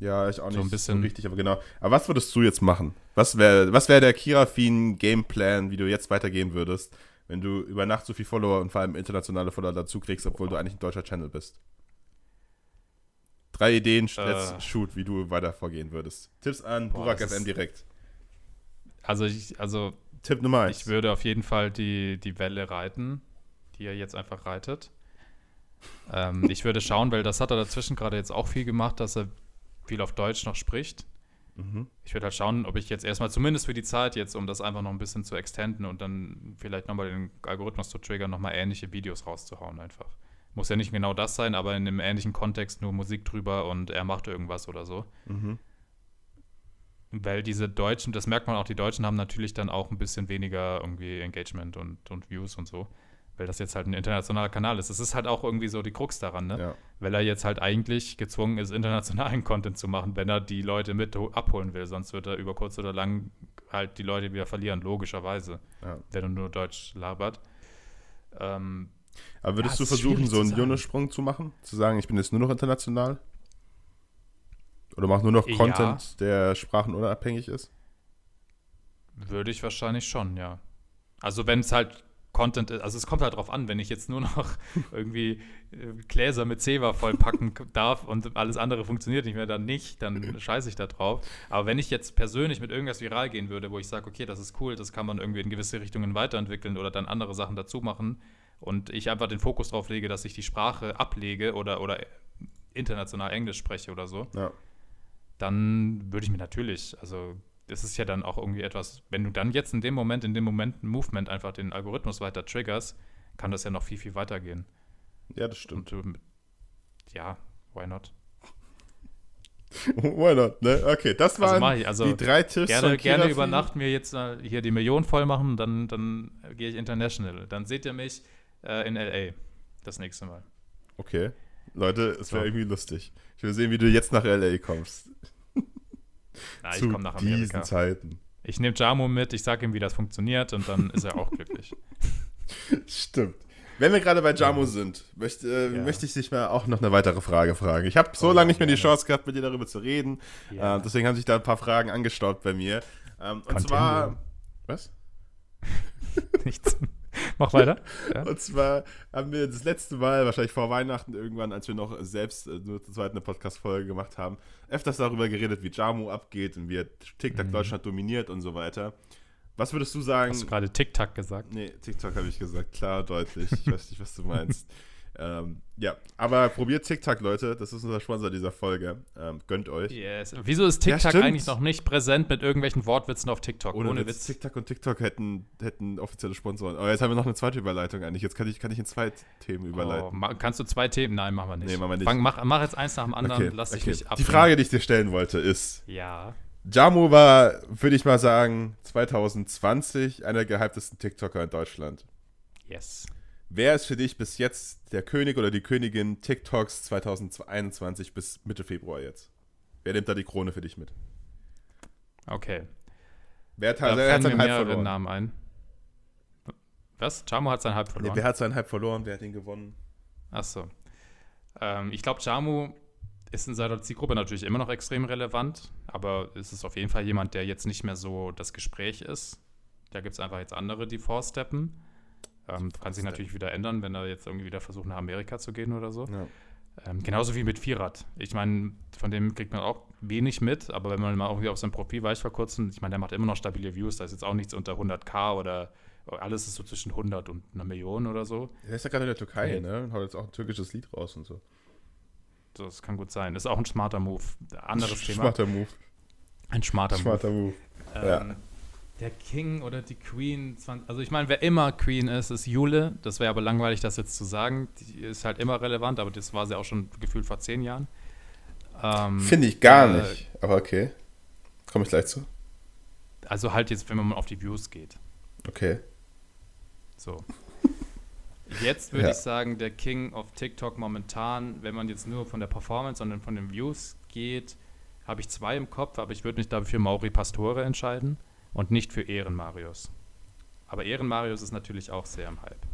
S2: Ja, ich auch nicht
S1: so ein bisschen-
S2: richtig, aber genau. Aber was würdest du jetzt machen? Was wäre was wär der Kirafin Gameplan, wie du jetzt weitergehen würdest, wenn du über Nacht so viel Follower und vor allem internationale Follower dazu kriegst, obwohl du eigentlich ein deutscher Channel bist? Drei Ideen,
S1: Äh.
S2: let's shoot, wie du weiter vorgehen würdest. Tipps an
S1: Boah,
S2: Burak FM direkt.
S1: Also ich, also
S2: Tipp Nummer eins.
S1: ich würde auf jeden Fall die, die Welle reiten, die er jetzt einfach reitet. Ähm, ich würde schauen, weil das hat er dazwischen gerade jetzt auch viel gemacht, dass er viel auf Deutsch noch spricht.
S2: Mhm.
S1: Ich würde halt schauen, ob ich jetzt erstmal, zumindest für die Zeit jetzt, um das einfach noch ein bisschen zu extenden und dann vielleicht nochmal den Algorithmus zu triggern, nochmal ähnliche Videos rauszuhauen einfach. Muss ja nicht genau das sein, aber in einem ähnlichen Kontext nur Musik drüber und er macht irgendwas oder so.
S2: Mhm.
S1: Weil diese Deutschen, das merkt man auch, die Deutschen haben natürlich dann auch ein bisschen weniger irgendwie Engagement und, und Views und so. Weil das jetzt halt ein internationaler Kanal ist. Das ist halt auch irgendwie so die Krux daran, ne?
S2: Ja.
S1: Weil er jetzt halt eigentlich gezwungen ist, internationalen [LAUGHS] Content zu machen, wenn er die Leute mit ho- abholen will. Sonst wird er über kurz oder lang halt die Leute wieder verlieren, logischerweise,
S2: Ja.
S1: wenn er nur Deutsch labert. Ähm,
S2: Aber würdest
S1: Ja,
S2: du versuchen, so einen. Jonas-Sprung zu machen? Zu sagen, ich bin jetzt nur noch international? Oder mach nur noch. Content, der sprachenunabhängig ist?
S1: Würde ich wahrscheinlich schon, ja. Also wenn es halt Content ist, also es kommt halt drauf an, wenn ich jetzt nur noch [LAUGHS] irgendwie äh, Gläser mit Zewa vollpacken darf und alles andere funktioniert nicht mehr, dann nicht, dann [LAUGHS] scheiße ich da drauf. Aber wenn ich jetzt persönlich mit irgendwas viral gehen würde, wo ich sage, okay, das ist cool, das kann man irgendwie in gewisse Richtungen weiterentwickeln oder dann andere Sachen dazu machen und ich einfach den Fokus drauf lege, dass ich die Sprache ablege oder, oder international Englisch spreche oder so,
S2: Ja.
S1: dann würde ich mir natürlich, also das ist ja dann auch irgendwie etwas, wenn du dann jetzt in dem Moment, in dem Moment ein Movement einfach den Algorithmus weiter triggerst, kann das ja noch viel, viel weiter gehen.
S2: Ja, das stimmt.
S1: Und du, ja, why not? [LAUGHS]
S2: Why not, ne? Okay, das
S1: Also
S2: waren
S1: mach ich, also
S2: die drei Tipps
S1: Gerne,
S2: von
S1: gerne
S2: Kirafin.
S1: über Nacht mir jetzt äh, hier die Million voll machen, dann, dann gehe ich international. Dann seht ihr mich äh, in LA das nächste Mal.
S2: Okay. Leute, es wäre
S1: So.
S2: irgendwie lustig. Ich will sehen, wie du jetzt nach L.A. kommst.
S1: Na, ich komme nach
S2: diesen
S1: Amerika.
S2: Zeiten.
S1: Ich nehme Jamo mit, ich sage ihm, wie das funktioniert und dann ist er auch glücklich. [LAUGHS]
S2: Stimmt. Wenn wir gerade bei Jamo sind, möchte, äh,
S1: Ja.
S2: möchte ich dich mal auch noch eine weitere Frage fragen. Ich habe so
S1: Oh,
S2: lange nicht mehr die. Chance gehabt, mit dir darüber zu reden.
S1: Ja.
S2: Äh, deswegen haben sich da ein paar Fragen angestaut bei mir. Ähm, und
S1: Continue.
S2: zwar. Was? [LAUGHS]
S1: Nichts. [LAUGHS] Mach weiter. Ja.
S2: Und zwar haben wir das letzte Mal, wahrscheinlich vor Weihnachten irgendwann, als wir noch selbst äh, nur zur zweiten Podcast-Folge gemacht haben, öfters darüber geredet, wie Jamu abgeht und wie er TikTok
S1: Mhm.
S2: Deutschland dominiert und so weiter. Was würdest du sagen?
S1: Hast du gerade Tic-Tac gesagt?
S2: Nee, TikTok habe ich gesagt, klar, deutlich. Ich weiß nicht, was du meinst. [LAUGHS] ähm, ja, aber probiert TikTok, Leute. Das ist unser Sponsor dieser Folge. Ähm, gönnt euch.
S1: Yes. Wieso ist
S2: Ja,
S1: TikTok
S2: stimmt.
S1: eigentlich noch nicht präsent mit irgendwelchen Wortwitzen auf TikTok?
S2: Ohne,
S1: Ohne,
S2: Witz,
S1: Witz.
S2: TikTok und TikTok hätten, hätten offizielle Sponsoren. Aber jetzt haben wir noch eine zweite Überleitung eigentlich. Jetzt kann ich, kann ich in zwei Themen
S1: Oh,
S2: überleiten.
S1: ma- kannst du zwei Themen? Nein, machen wir nicht.
S2: Nee, machen wir nicht.
S1: Fang, mach, mach jetzt eins nach dem anderen,
S2: Okay,
S1: lass dich
S2: okay.
S1: nicht ab.
S2: Die Frage, die ich dir stellen wollte, ist:
S1: Ja.
S2: Jamu war, würde ich mal sagen, 2020 einer der gehyptesten TikToker in Deutschland.
S1: Yes.
S2: Wer ist für dich bis jetzt der König oder die Königin TikToks 2021 bis Mitte Februar jetzt? Wer nimmt da die Krone für dich mit?
S1: Okay.
S2: Wer hat,
S1: Da
S2: wer hat seinen Hype verloren?
S1: Namen ein. Was? Chamo hat seinen Hype
S2: Nee,
S1: verloren.
S2: wer hat seinen Hype verloren? Wer hat ihn gewonnen?
S1: Achso. Ähm, ich glaube, Jamu ist in seiner Zielgruppe natürlich immer noch extrem relevant, aber es ist auf jeden Fall jemand, der jetzt nicht mehr so das Gespräch ist. Da gibt es einfach jetzt andere, die vorsteppen. Ähm, kann sich natürlich wieder ändern, wenn er jetzt irgendwie wieder versucht, nach Amerika zu gehen oder so.
S2: Ja.
S1: Ähm, genauso wie mit Vierrad. Ich meine, von dem kriegt man auch wenig mit, aber wenn man mal irgendwie auf sein Profil weiß vor kurzem, ich meine, der macht immer noch stabile Views, da ist jetzt auch nichts unter 100k oder alles ist so zwischen 100 und einer Million oder so.
S2: Der ist ja gerade in der Türkei, ne? Und haut jetzt auch ein türkisches Lied raus und so.
S1: Das kann gut sein. Ist auch ein smarter Move. Anderes Thema.
S2: Smarter Move.
S1: Ein smarter,
S2: Smarter Move.
S1: Move.
S2: Ja.
S1: Der King oder die Queen, 20, also ich meine, wer immer Queen ist, ist Jule. Das wäre aber langweilig, das jetzt zu sagen. Die ist halt immer relevant, aber das war sie auch schon gefühlt vor zehn Jahren. Ähm,
S2: Finde ich gar
S1: äh,
S2: nicht. Aber okay. Komme ich gleich zu.
S1: Also halt jetzt, wenn man mal auf die Views geht.
S2: Okay.
S1: So. Jetzt würde
S2: Ja.
S1: ich sagen, der King of TikTok momentan, wenn man jetzt nur von der Performance, sondern von den Views geht, habe ich zwei im Kopf, aber ich würde mich dafür für Mauri Pastore entscheiden und nicht für Ehrenmarius. Aber Ehrenmarius ist natürlich auch sehr im Hype.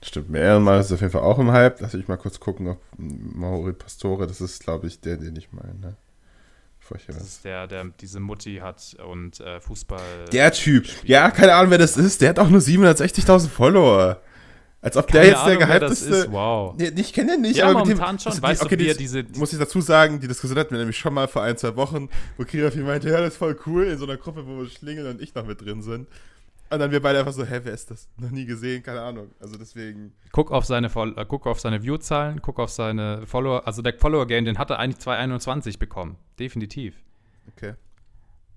S2: Stimmt, mehrmal ist auf jeden Fall auch im Hype. Lass ich mal kurz gucken, ob Mauri Pastore, das ist, glaube ich, der, den ich meine. Ne?
S1: Das ist der, der diese Mutti hat und äh, Fußball.
S2: Der Typ. Ja, keine Ahnung, wer das ist. Der hat auch nur 760.000 Follower. Als ob der
S1: Keine
S2: jetzt
S1: Ahnung,
S2: der gehypteste.
S1: ist. Wow.
S2: Nee, ich kenne den nicht,
S1: Ja,
S2: aber mit dem,
S1: schon.
S2: also
S1: Weißt du,
S2: okay,
S1: wie er
S2: die-
S1: diese- die-
S2: muss ich dazu sagen, die Diskussion hatten wir nämlich schon mal vor ein, zwei Wochen, wo Kirafi meinte, ja, das ist voll cool, in so einer Gruppe, wo Schlingel und ich noch mit drin sind. Und dann wir beide einfach so, hä, wer ist das? Noch nie gesehen, keine Ahnung. Also deswegen,
S1: Guck auf seine, Fol- äh, guck auf seine View-Zahlen, guck auf seine Follower. Also der Follower-Gain, den hat er eigentlich 221 bekommen. Definitiv.
S2: okay.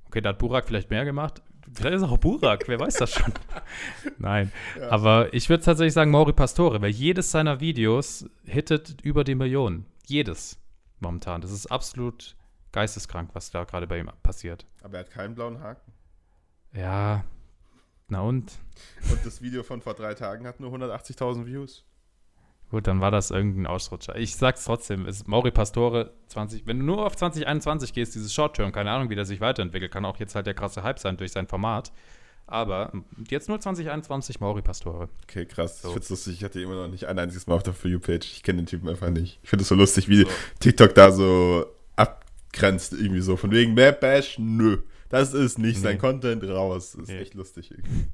S1: Okay, da hat Burak vielleicht mehr gemacht. Vielleicht ist es auch Burak, wer weiß das schon. [LAUGHS] Nein. Aber ich würde tatsächlich sagen Mauri Pastore, weil jedes seiner Videos hittet über die Millionen. Jedes momentan. Das ist absolut geisteskrank, was da gerade bei ihm passiert.
S2: Aber er hat keinen blauen Haken.
S1: Ja. Na und?
S2: Und das Video von vor drei Tagen hat nur 180.000 Views.
S1: Gut, dann war das irgendein Ausrutscher. Ich sag's trotzdem, es ist Mauri Pastore 20, wenn du nur auf 2021 gehst, dieses Short-Term, keine Ahnung, wie der sich weiterentwickelt, kann auch jetzt halt der krasse Hype sein durch sein Format. Aber jetzt nur 2021 Mauri Pastore.
S2: Okay, krass.
S1: So.
S2: Ich find's lustig. Ich hatte immer noch nicht ein einziges Mal auf der For You-Page. Ich kenne den Typen einfach nicht. Ich finde es so lustig, wie
S1: So.
S2: TikTok da so abgrenzt, irgendwie so. Von wegen Map Bash, nö. Das ist nicht sein
S1: Nee.
S2: Content raus. Ist
S1: Nee.
S2: echt lustig irgendwie.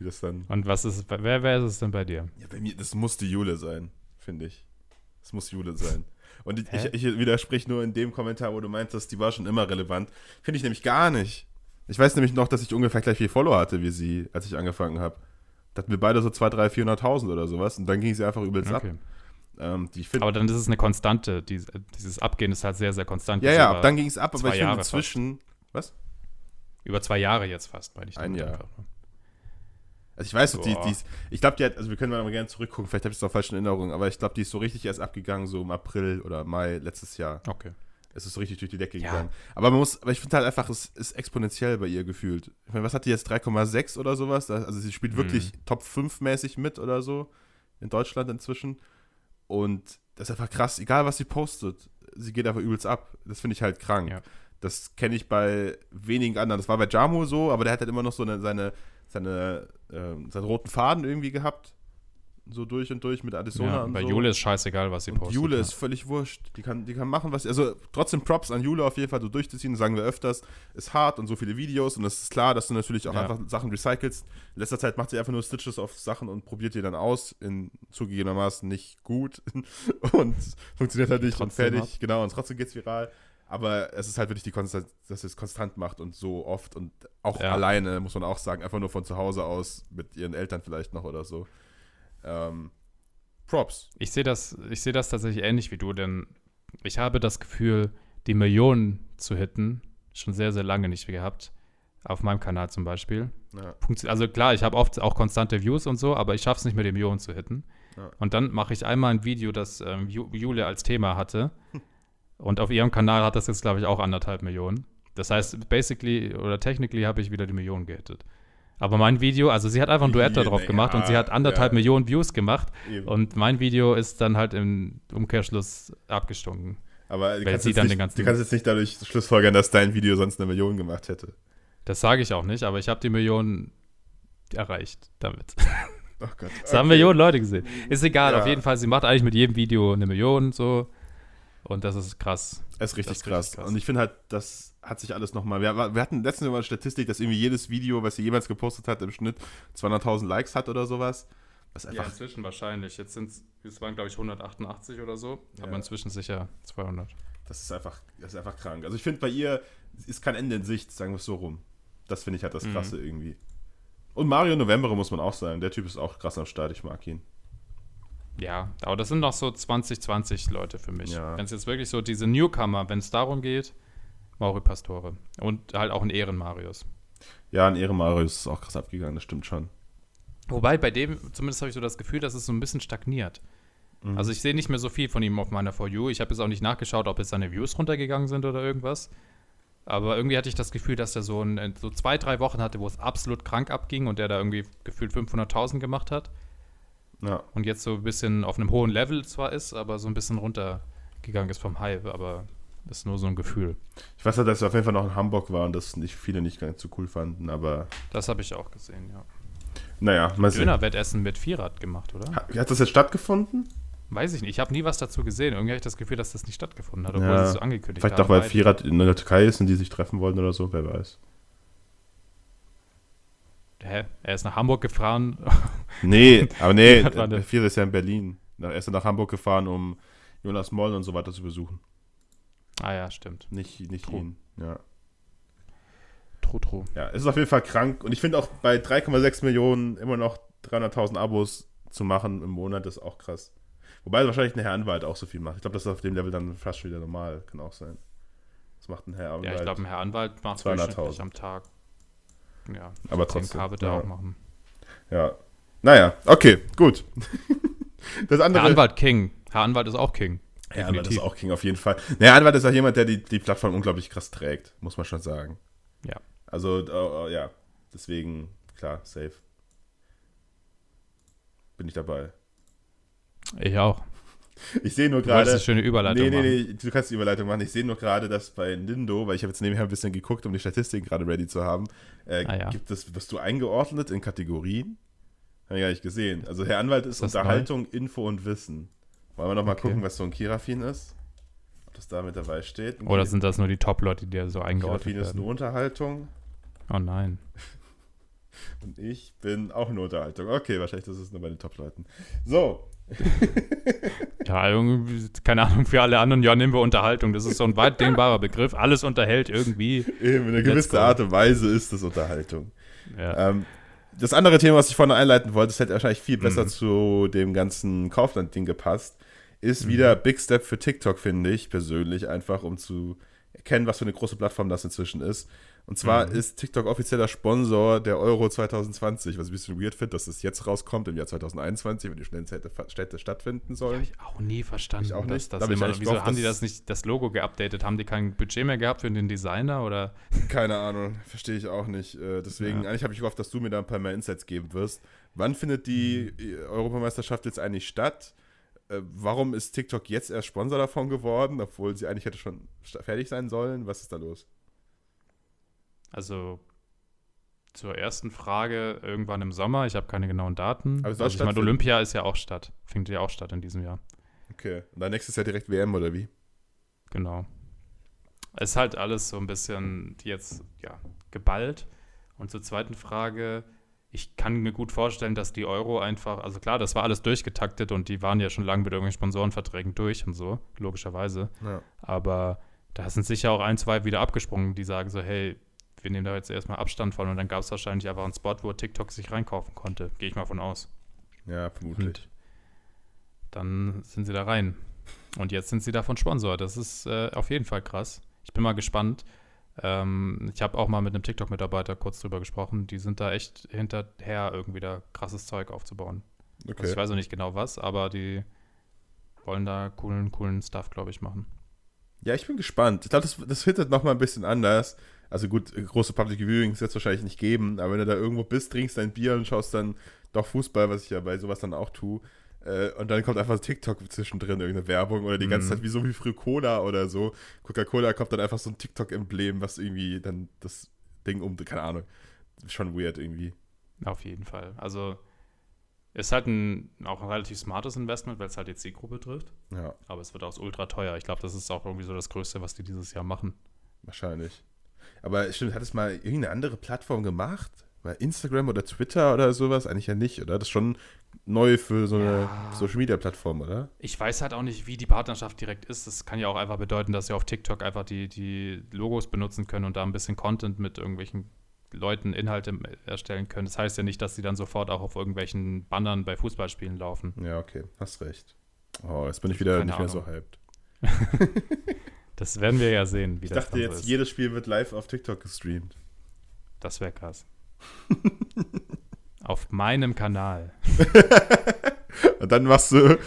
S2: Wie das dann.
S1: Und was ist, wer, wer ist es denn bei dir?
S2: Ja, bei mir, das muss die Jule sein, finde ich. Das muss Jule sein. Und ich, ich, ich widerspreche nur in dem Kommentar, wo du meintest, die war schon immer relevant. Finde ich nämlich gar nicht. Ich weiß nämlich noch, dass ich ungefähr gleich viel Follower hatte wie sie, als ich angefangen habe. Da hatten wir beide so 200.000, 300.000, 400.000 oder sowas. Und dann ging sie einfach übelst ab.
S1: Okay.
S2: Ähm, die find,
S1: Aber dann ist es eine Konstante. Dies, dieses Abgehen ist halt sehr, sehr konstant.
S2: ja, ja, ab dann ging es ab, aber ich finde
S1: Jahre
S2: inzwischen. Was?
S1: über zwei Jahre jetzt fast, meine ich.
S2: Ein Jahr.
S1: einfach nur.
S2: Also ich weiß, noch, die, die ist, ich glaube, die hat, also wir können mal gerne zurückgucken, vielleicht habe ich es noch falsch in Erinnerung, aber ich glaube, die ist so richtig erst abgegangen, so im April oder Mai letztes Jahr.
S1: Okay.
S2: Es ist so richtig durch die Decke
S1: Ja.
S2: gegangen. Aber man muss, aber ich finde halt einfach, es ist exponentiell bei ihr gefühlt. Ich meine, was hat die jetzt? 3,6 oder sowas? Also sie spielt wirklich
S1: Mhm.
S2: Top 5 mäßig mit oder so in Deutschland inzwischen. Und das ist einfach krass, egal was sie postet, sie geht einfach übelst ab. Das finde ich halt krank.
S1: Ja.
S2: Das kenne ich bei wenigen anderen. Das war bei Jamo so, aber der hat halt immer noch so eine, seine, seine, ähm, seinen roten Faden irgendwie gehabt. So durch und durch mit Addisona
S1: Ja,
S2: und
S1: bei
S2: so.
S1: Jule ist scheißegal, was sie
S2: Und
S1: postet.
S2: Jule
S1: ja.
S2: ist völlig wurscht. Die kann, die kann machen, was sie. Also trotzdem Props an Jule auf jeden Fall so durchzuziehen, sagen wir öfters. Ist hart und so viele Videos und es ist klar, dass du natürlich auch
S1: Ja.
S2: einfach Sachen recycelst. In letzter Zeit macht sie einfach nur Stitches auf Sachen und probiert die dann aus. In zugegebenermaßen nicht gut [LAUGHS] und funktioniert halt nicht und
S1: Trotzdem
S2: fertig. Genau, und trotzdem geht's viral. Aber es ist halt wirklich die Konstanz, dass sie es konstant macht und so oft und auch
S1: Ja.
S2: alleine, muss man auch sagen, einfach nur von zu Hause aus mit ihren Eltern vielleicht noch oder so. Ähm, Props.
S1: Ich sehe das, ich sehe das tatsächlich ähnlich wie du, denn ich habe das Gefühl, die Millionen zu hitten, schon sehr, sehr lange nicht gehabt. Auf meinem Kanal zum Beispiel.
S2: Ja.
S1: Also klar, ich habe oft auch konstante Views und so, aber ich schaffe es nicht mehr, die Millionen zu hitten.
S2: Ja.
S1: Und dann mache ich einmal ein Video, das ähm, Ju Julia als Thema hatte. [LAUGHS] Und auf ihrem Kanal hat das jetzt, glaube ich, auch anderthalb Millionen. Das heißt, basically oder technically habe ich wieder die Millionen gehittet. Aber mein Video, also sie hat einfach ein Duett da drauf
S2: Ja,
S1: gemacht und sie hat anderthalb
S2: ja.
S1: Millionen Views gemacht.
S2: Eben.
S1: Und mein Video ist dann halt im Umkehrschluss abgestunken.
S2: Aber du kannst, nicht,
S1: den ganzen-
S2: du kannst jetzt nicht dadurch schlussfolgern, dass dein Video sonst eine Million gemacht hätte.
S1: Das sage ich auch nicht, aber ich habe die Millionen erreicht damit. Oh Gott. [LAUGHS] Das okay. haben Millionen Leute gesehen. Ist egal, ja. auf jeden Fall, sie macht eigentlich mit jedem Video eine Million so. Und das ist krass.
S2: Es ist richtig, ist krass. richtig krass. Und ich finde halt, das hat sich alles nochmal. Wir, wir hatten letztens mal eine Statistik, dass irgendwie jedes Video, was sie jemals gepostet hat, im Schnitt 200.000 Likes hat oder sowas.
S1: Was einfach ja, inzwischen wahrscheinlich. Jetzt sind es, waren glaube ich 188 oder so, ja. aber inzwischen sicher 200.
S2: Das ist einfach, das ist einfach krank. Also ich finde bei ihr ist kein Ende in Sicht, sagen wir es so rum. Das finde ich halt das mhm. Krasse mhm. irgendwie. Und Mario November muss man auch sagen. Der Typ ist auch krass am Start. Ich mag ihn.
S1: Ja, aber das sind noch so 20, 20 Leute für mich. Ja. Wenn es jetzt wirklich so diese Newcomer, wenn es darum geht, Mauri Pastore. Und halt auch ein Ehren-Marius.
S2: Ja, ein Ehren-Marius ist auch krass abgegangen, das stimmt schon.
S1: Wobei bei dem, zumindest habe ich so das Gefühl, dass es so ein bisschen stagniert. Mhm. Also ich sehe nicht mehr so viel von ihm auf meiner For You. Ich habe jetzt auch nicht nachgeschaut, ob jetzt seine Views runtergegangen sind oder irgendwas. Aber irgendwie hatte ich das Gefühl, dass er so, ein, so zwei, drei Wochen hatte, wo es absolut krank abging und der da irgendwie gefühlt 500.000 gemacht hat. Ja. Und jetzt so ein bisschen auf einem hohen Level zwar ist, aber so ein bisschen runtergegangen ist vom Hype. Aber das ist nur so ein Gefühl.
S2: Ich weiß ja, dass er auf jeden Fall noch in Hamburg war und das nicht viele nicht ganz so cool fanden, aber.
S1: Das habe ich auch gesehen, ja.
S2: Naja, mal
S1: sehen. Dönerwettessen mit Vierrad gemacht, oder?
S2: Hat, das jetzt stattgefunden?
S1: Weiß ich nicht. Ich habe nie was dazu gesehen. Irgendwie habe ich das Gefühl, dass das nicht stattgefunden hat, obwohl ja, es so angekündigt
S2: Vielleicht auch, weil Vierrad in der Türkei ist und die sich treffen wollen oder so, wer weiß.
S1: Hä? Er ist nach Hamburg gefahren. [LAUGHS]
S2: Nee, aber nee, Vierrad ist ja in Berlin. Er ist nach Hamburg gefahren, um Jonas Moll und so weiter zu besuchen.
S1: Ah ja, stimmt.
S2: Nicht, nicht ihn, ja.
S1: True, true.
S2: Ja, es ist auf jeden Fall krank. Und ich finde auch bei 3,6 Millionen immer noch 300.000 Abos zu machen im Monat ist auch krass. Wobei wahrscheinlich ein Herr Anwalt auch so viel macht. Ich glaube, das ist auf dem Level dann fast schon wieder normal. Kann auch sein. Das macht ein Herr
S1: Anwalt. Ja, ich glaube, ein Herr Anwalt macht 200.000 am Tag.
S2: Ja, aber trotzdem.
S1: wird er ja. auch machen.
S2: Ja. Naja, okay, gut. [LAUGHS]
S1: das andere. Herr Anwalt King. Herr Anwalt ist auch King.
S2: Herr Anwalt ist auch King auf jeden Fall. Herr Anwalt ist auch jemand, der die, die Plattform unglaublich krass trägt, muss man schon sagen.
S1: Ja.
S2: Also, uh, uh, ja, deswegen, klar, safe. Bin ich dabei.
S1: Ich auch.
S2: Ich sehe nur gerade. Du
S1: eine schöne Überleitung
S2: nee, nee, nee, du kannst die Überleitung machen. Ich sehe nur gerade, dass bei Nindo, weil ich habe jetzt nebenher ein bisschen geguckt, um die Statistiken gerade ready zu haben, äh, ah, ja. gibt es, wirst du eingeordnet in Kategorien? Habe ich gar nicht gesehen. Also Herr Anwalt ist, ist Unterhaltung, neu? Info und Wissen. Wollen wir noch mal okay. gucken, was so ein Kirafin ist? Ob das da mit dabei steht?
S1: Oder sind das nur die Top-Leute, die da so eingeordnet Kirafin werden?
S2: Kirafin ist nur Unterhaltung.
S1: Oh nein. [LAUGHS]
S2: Und ich bin auch nur Unterhaltung. Okay, wahrscheinlich das ist nur bei den Top-Leuten. So, [LAUGHS]
S1: ja, keine Ahnung, für alle anderen, ja, nehmen wir Unterhaltung. Das ist so ein weit dehnbarer Begriff. Alles unterhält irgendwie.
S2: Eben, in einer gewissen Art und Weise ist das Unterhaltung. Ja. Ähm, das andere Thema, was ich vorhin einleiten wollte, das hätte wahrscheinlich viel besser mhm. zu dem ganzen Kaufland-Ding gepasst, ist mhm. wieder Big Step für TikTok, finde ich persönlich, einfach um zu erkennen, was für eine große Plattform das inzwischen ist. Und zwar mhm. ist TikTok offizieller Sponsor der Euro 2020, was ich ein bisschen weird finde, dass es jetzt rauskommt im Jahr 2021, wenn die schnellen Städte stattfinden sollen. Habe
S1: ich auch nie verstanden. Ich
S2: auch nicht.
S1: Das, das immer, wieso gehofft, haben die das nicht, das Logo geupdatet? Haben die kein Budget mehr gehabt für den Designer oder? [LAUGHS]
S2: Keine Ahnung, verstehe ich auch nicht. Äh, deswegen, ja. eigentlich habe ich gehofft, dass du mir da ein paar mehr Insights geben wirst. Wann findet die mhm. Europameisterschaft jetzt eigentlich statt? Äh, warum ist TikTok jetzt erst Sponsor davon geworden, obwohl sie eigentlich hätte schon fertig sein sollen? Was ist da los?
S1: Also zur ersten Frage irgendwann im Sommer. Ich habe keine genauen Daten. Aber also ich meine, Olympia ist ja auch statt. Findet ja auch statt in diesem Jahr.
S2: Okay. Und dann nächstes Jahr direkt WM oder wie?
S1: Genau. Es ist halt alles so ein bisschen jetzt ja, geballt. Und zur zweiten Frage, ich kann mir gut vorstellen, dass die Euro einfach, also klar, das war alles durchgetaktet und die waren ja schon lange mit irgendwelchen Sponsorenverträgen durch und so, logischerweise. Ja. Aber da sind sicher auch ein, zwei wieder abgesprungen, die sagen so, hey, wir nehmen da jetzt erstmal Abstand von und dann gab es wahrscheinlich einfach einen Spot, wo TikTok sich reinkaufen konnte. Gehe ich mal von aus.
S2: Ja, vermutlich. Und
S1: dann sind sie da rein. Und jetzt sind sie davon Sponsor. Das ist äh, auf jeden Fall krass. Ich bin mal gespannt. Ähm, ich habe auch mal mit einem TikTok-Mitarbeiter kurz drüber gesprochen. Die sind da echt hinterher, irgendwie da krasses Zeug aufzubauen. Okay. Also ich weiß noch nicht genau was, aber die wollen da coolen, coolen Stuff, glaube ich, machen.
S2: Ja, ich bin gespannt. Ich glaube, das, das hittet nochmal ein bisschen anders. Also gut, große Public Viewings wird es wahrscheinlich nicht geben, aber wenn du da irgendwo bist, trinkst dein Bier und schaust dann doch Fußball, was ich ja bei sowas dann auch tue, äh, und dann kommt einfach TikTok zwischendrin, irgendeine Werbung oder die ganze mhm. Zeit wie so wie früh Cola oder so. Coca-Cola kommt dann einfach so ein TikTok-Emblem, was irgendwie dann das Ding um, keine Ahnung, schon weird irgendwie.
S1: Auf jeden Fall. Also Ist halt ein, auch ein relativ smartes Investment, weil es halt die Zielgruppe trifft.
S2: Ja,
S1: Aber es wird auch ultra teuer. Ich glaube, das ist auch irgendwie so das Größte, was die dieses Jahr machen.
S2: wahrscheinlich. Aber stimmt, hat es mal irgendeine andere Plattform gemacht? Mal Instagram oder Twitter oder sowas? Eigentlich ja nicht, oder? Das ist schon neu für so eine
S1: Ja.
S2: Social Media Plattform, oder?
S1: Ich weiß halt auch nicht, wie die Partnerschaft direkt ist. Das kann ja auch einfach bedeuten, dass sie auf TikTok einfach die, die Logos benutzen können und da ein bisschen Content mit irgendwelchen Leuten Inhalte erstellen können. Das heißt ja nicht, dass sie dann sofort auch auf irgendwelchen Bannern bei Fußballspielen laufen.
S2: Ja, okay, hast recht. Oh, jetzt bin ich wieder
S1: Keine
S2: nicht mehr
S1: Ahnung.
S2: so hyped. [LAUGHS]
S1: Das werden wir ja sehen, wie
S2: Ich
S1: das
S2: dachte
S1: so
S2: jetzt,
S1: ist.
S2: jedes Spiel wird live auf TikTok gestreamt.
S1: Das wäre krass. [LAUGHS] auf meinem Kanal. [LAUGHS]
S2: Und dann machst du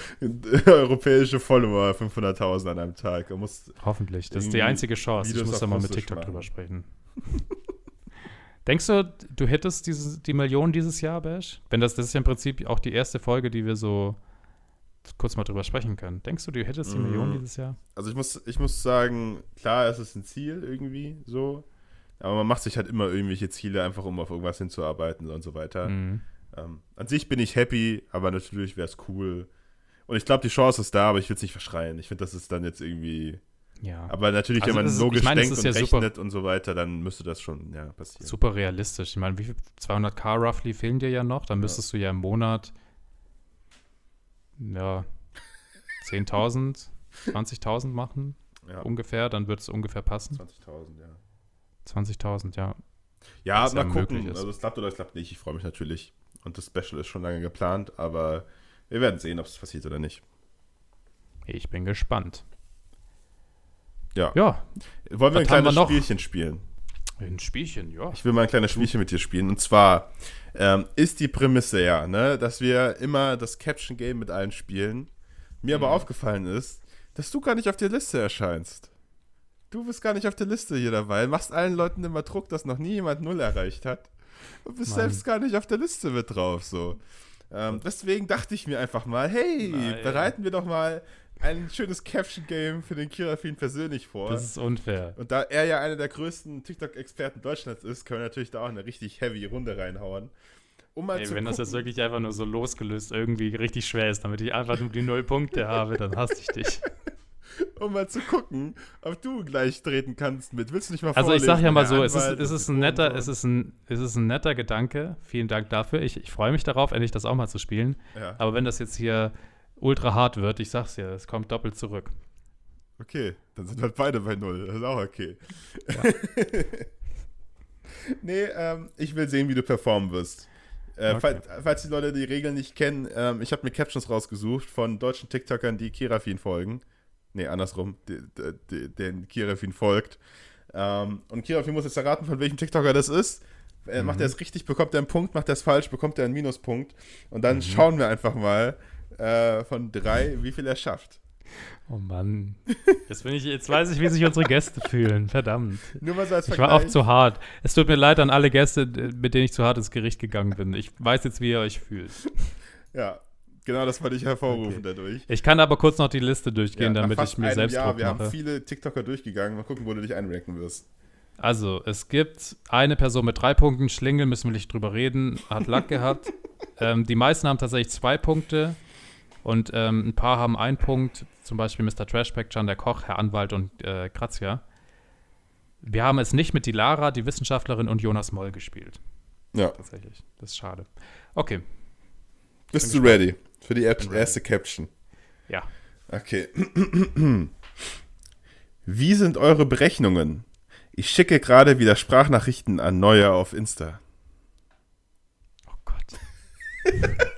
S2: europäische Follower 500.000 an einem Tag. Du musst,
S1: Hoffentlich. Das ist die einzige Chance. Ich
S2: Videos
S1: muss
S2: auf
S1: da mal mit TikTok
S2: machen.
S1: drüber sprechen. [LAUGHS] Denkst du, du hättest diese, die Million dieses Jahr, Bash? Wenn das, das ist ja im Prinzip auch die erste Folge, die wir so kurz mal drüber sprechen können. Denkst du, du hättest die
S2: Mhm.
S1: Million dieses Jahr?
S2: also ich muss, ich muss sagen, klar, es ist ein Ziel irgendwie so. Aber man macht sich halt immer irgendwelche Ziele, einfach um auf irgendwas hinzuarbeiten und so weiter.
S1: Mhm.
S2: Ähm, an sich bin ich happy, aber natürlich wäre es cool. Und ich glaube, die Chance ist da, aber ich will es nicht verschreien. Ich finde, das ist dann jetzt irgendwie.
S1: Ja.
S2: Aber natürlich,
S1: Also
S2: wenn man
S1: ist-
S2: logisch
S1: meine,
S2: denkt und
S1: ja super-
S2: rechnet und so weiter, dann müsste das schon ja, passieren.
S1: Super realistisch. Ich meine, wie viel? 200k roughly fehlen dir ja noch. Dann müsstest du ja im Monat ja 10.000, 20.000 machen
S2: Ja,
S1: ungefähr. Dann wird es ungefähr passen.
S2: 20.000, ja.
S1: 20.000, ja.
S2: Ja, mal
S1: ja
S2: gucken. Also es klappt oder es klappt nicht. Ich freue mich natürlich. Und das Special ist schon lange geplant, aber wir werden sehen, ob es passiert oder nicht.
S1: Ich bin gespannt.
S2: Ja.
S1: Ja,
S2: Wollen wir
S1: Was
S2: ein
S1: wir
S2: kleines
S1: noch?
S2: Spielchen spielen?
S1: ein Spielchen, ja.
S2: Ich will mal ein kleines Spielchen mit dir spielen. Und zwar ähm, ist die Prämisse ja, ne, dass wir immer das Caption Game mit allen spielen. Mir
S1: Mhm.
S2: aber aufgefallen ist, dass du gar nicht auf der Liste erscheinst. Du bist gar nicht auf der Liste hier dabei. Machst allen Leuten immer Druck, dass noch nie jemand Null erreicht hat. Und bist
S1: Mann.
S2: selbst gar nicht auf der Liste mit drauf. So. Ähm, deswegen dachte ich mir einfach mal, hey,
S1: Nein.
S2: bereiten wir doch mal ein schönes Caption-Game für den Kirafin persönlich vor.
S1: Das ist unfair.
S2: Und da er ja einer der größten TikTok-Experten Deutschlands ist, können wir natürlich da auch eine richtig heavy Runde reinhauen. Um mal
S1: Ey, wenn das
S2: gucken,
S1: jetzt wirklich einfach nur so losgelöst irgendwie richtig schwer ist, damit ich einfach nur die null Punkte habe, dann hasse ich dich. [LAUGHS]
S2: um mal zu gucken, ob du gleich treten kannst mit. Willst du nicht mal
S1: Also ich sag ja mal so, es ist, es ist ein netter, es ist ein, es ist ein netter Gedanke. Vielen Dank dafür. Ich, ich freue mich darauf, endlich das auch mal zu spielen.
S2: Ja,
S1: Aber wenn das jetzt hier ultra hart wird, ich sag's dir, es kommt doppelt zurück.
S2: okay. Dann sind wir beide bei Null. Das ist auch okay. [LAUGHS] nee, ähm, ich will sehen, wie du performen wirst. Äh,
S1: Okay.
S2: falls, falls die Leute die Regeln nicht kennen, ähm, ich habe mir Captions rausgesucht von deutschen TikTokern, die Kirafin folgen. Nee, andersrum, die, die, die, den Kirafin folgt. Ähm, und Kirafin muss jetzt erraten, von welchem TikToker das ist. Äh, Macht er es richtig, bekommt er einen Punkt, macht er es falsch, bekommt er einen Minuspunkt. Und dann schauen wir einfach mal äh, von drei, wie viel er schafft.
S1: Oh Mann. [LAUGHS] Jetzt, bin ich, jetzt weiß ich, wie sich unsere Gäste fühlen. Verdammt.
S2: Nur mal so als
S1: Ich war oft zu hart. Es tut mir leid an alle Gäste, mit denen ich zu hart ins Gericht gegangen bin. Ich weiß jetzt, wie ihr euch fühlt.
S2: Ja, genau das wollte ich hervorrufen
S1: Okay.
S2: dadurch.
S1: Ich kann aber kurz noch die Liste durchgehen,
S2: Ja,
S1: damit ich mir selbst
S2: Jahr,
S1: Druck
S2: Wir haben
S1: mache.
S2: viele TikToker durchgegangen. Mal gucken, wo du dich einranken wirst.
S1: Also, es gibt eine Person mit drei Punkten. Schlingel, müssen wir nicht drüber reden, hat Lack gehabt. [LAUGHS] ähm, die meisten haben tatsächlich zwei Punkte. Und ähm, ein paar haben einen Punkt. Zum Beispiel Mr. Trashback, Can der Koch, Herr Anwalt und äh, Kratzia. Wir haben es nicht mit Dilara, die Wissenschaftlerin, und Jonas Moll gespielt.
S2: Ja.
S1: Tatsächlich. Das ist schade. Okay.
S2: Bist du ready für die
S1: ready.
S2: erste Caption?
S1: Ja.
S2: Okay. Wie sind eure Berechnungen? Ich schicke gerade wieder Sprachnachrichten an Neuer auf Insta.
S1: Oh Gott. [LAUGHS]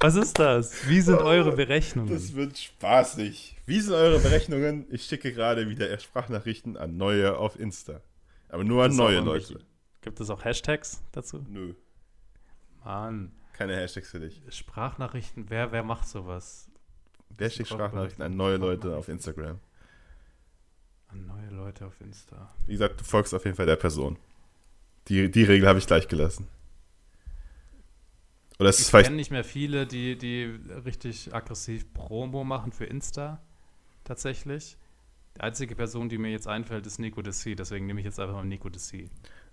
S1: Was ist das? Wie sind eure Berechnungen?
S2: Das wird spaßig. Wie sind eure Berechnungen? Ich schicke gerade wieder Sprachnachrichten an Neue auf Insta. Aber nur an neue Leute.
S1: Gibt es auch Hashtags dazu?
S2: Nö,
S1: Mann.
S2: keine Hashtags für dich.
S1: Sprachnachrichten, wer, wer macht sowas?
S2: Wer schickt Sprachnachrichten an neue Leute auf Instagram?
S1: An neue Leute auf Insta.
S2: Wie gesagt, du folgst auf jeden Fall der Person. Die, die Regel habe ich gleich gelassen. Oder ist es
S1: Ich kenne nicht mehr viele, die, die richtig aggressiv Promo machen für Insta. Tatsächlich. Die einzige Person, die mir jetzt einfällt, ist Nico DC. Deswegen nehme ich jetzt einfach mal Nico DC.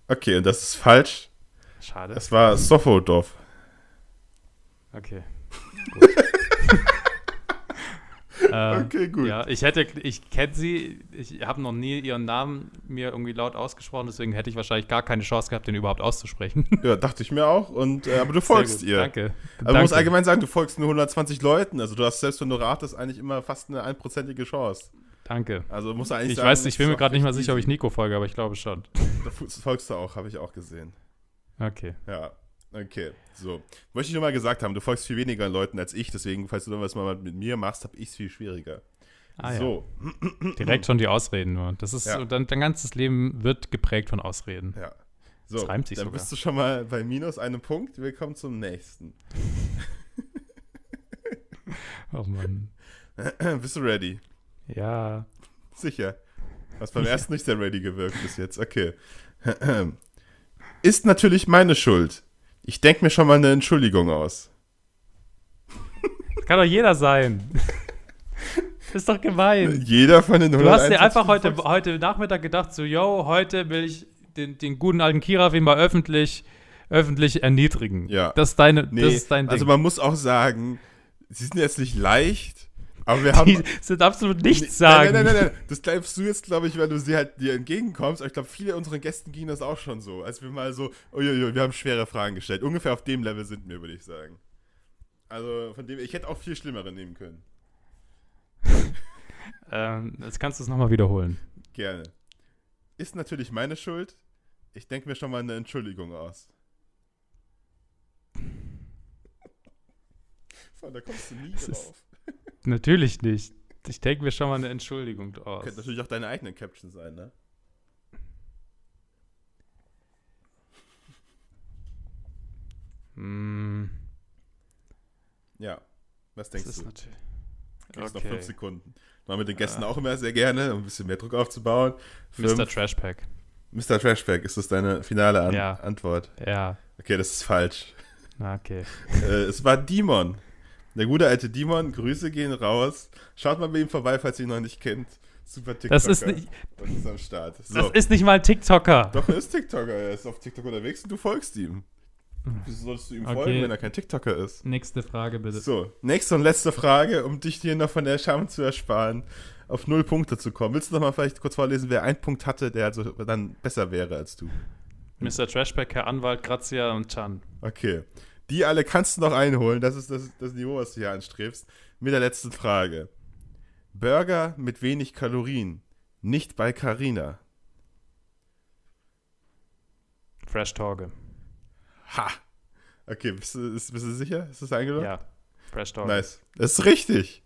S2: Okay, und das ist falsch.
S1: Schade.
S2: Es war Sofodorf.
S1: Okay. [LAUGHS] Äh,
S2: Okay, gut.
S1: Ja, ich hätte, ich kenne sie, ich habe noch nie ihren Namen mir irgendwie laut ausgesprochen, deswegen hätte ich wahrscheinlich gar keine Chance gehabt, den überhaupt auszusprechen. [LAUGHS]
S2: Ja, dachte ich mir auch. Und, äh, aber du folgst
S1: gut,
S2: ihr.
S1: Danke.
S2: Aber man muss allgemein sagen, du folgst nur 120 Leuten. Also du hast selbst wenn du ratest, eigentlich immer fast eine einprozentige Chance.
S1: Danke.
S2: Also muss eigentlich
S1: Ich
S2: sagen,
S1: weiß, ich bin mir gerade nicht mal sicher, ob ich. Nico folge, aber ich glaube schon.
S2: Da folgst du auch, habe ich auch gesehen.
S1: Okay.
S2: Ja, okay. So. Wollte ich nur mal gesagt haben, du folgst viel weniger Leuten als ich, deswegen, falls du noch was mal mit mir machst, habe ich es viel schwieriger.
S1: Ah, ja.
S2: so,
S1: Direkt schon die Ausreden nur. Das ist
S2: Ja.
S1: so, dein, dein ganzes Leben wird geprägt von Ausreden.
S2: ja. So,
S1: Das reimt sich
S2: dann
S1: sogar.
S2: bist du schon mal bei minus einem Punkt. Wir kommen zum nächsten. [LAUGHS]
S1: Oh Mann. [CLEARS THROAT]
S2: bist du ready?
S1: Ja.
S2: Sicher. Hast beim ersten nicht sehr ready gewirkt bis jetzt. Okay. [CLEARS THROAT] Ist natürlich meine Schuld. Ich denke mir schon mal eine Entschuldigung aus.
S1: Kann doch jeder sein. [LAUGHS] ist doch gemein.
S2: Jeder von den
S1: Du hast dir
S2: 171
S1: einfach heute, heute Nachmittag gedacht, so, yo, heute will ich den, den guten alten Kirafin mal öffentlich, öffentlich erniedrigen.
S2: Ja.
S1: Das ist, deine,
S2: Nee,
S1: das ist dein Ding.
S2: also man muss auch sagen, sie sind jetzt nicht leicht, aber wir haben.
S1: die sind absolut nichts sagen.
S2: Nein, nein, nein, nein. Das bleibst du jetzt, glaube ich, wenn du sie halt dir entgegenkommst. Aber ich glaube, viele unserer Gästen ging das auch schon so. Als wir mal so, uiuiui, wir haben schwere Fragen gestellt. Ungefähr auf dem Level sind wir, würde ich sagen. Also von dem, ich hätte auch viel schlimmere nehmen können. [LAUGHS]
S1: Ähm, jetzt kannst du es nochmal wiederholen.
S2: Gerne. Ist natürlich meine Schuld. Ich denke mir schon mal eine Entschuldigung aus. So, da kommst du nie drauf.
S1: Natürlich nicht. Ich denke mir schon mal eine Entschuldigung aus.
S2: Könnte natürlich auch deine eigenen Caption sein, ne?
S1: Hm,
S2: Ja. Was
S1: das
S2: denkst
S1: ist
S2: du?
S1: natürlich.
S2: Kriegst noch
S1: Okay.
S2: fünf Sekunden. Mal mit den Gästen auch immer sehr gerne, um ein bisschen mehr Druck aufzubauen.
S1: Mr.
S2: Fünf.
S1: Trashpack.
S2: Mr. Trashback, ist das deine finale An
S1: Ja.
S2: Antwort?
S1: Ja.
S2: Okay, das ist falsch.
S1: Na, okay.
S2: äh, es war Dimon. Der gute alte Dimon, Grüße gehen raus. Schaut mal bei ihm vorbei, falls ihr ihn noch nicht kennt. Super TikToker.
S1: Das ist nicht,
S2: Und ist am Start. So.
S1: das ist nicht mal ein TikToker.
S2: Doch, er ist TikToker. Er ist auf TikTok unterwegs und du folgst ihm. Wieso solltest du ihm
S1: Okay.
S2: folgen, wenn er kein TikToker ist?
S1: Nächste Frage bitte.
S2: So, nächste und letzte Frage, um dich hier noch von der Scham zu ersparen, auf null Punkte zu kommen. Willst du noch mal vielleicht kurz vorlesen, wer einen Punkt hatte, der also dann besser wäre als du?
S1: Mr. Trashback, Herr Anwalt, Grazia und Chan.
S2: Okay. Die alle kannst du noch einholen. Das ist das, das Niveau, was du hier anstrebst. Mit der letzten Frage. Burger mit wenig Kalorien. Nicht bei Carina.
S1: Fresh Torge.
S2: Ha! Okay, bist du, ist, bist du sicher? Ist das eingeloggt?
S1: Ja. Fresh Torge.
S2: Nice. Das ist richtig.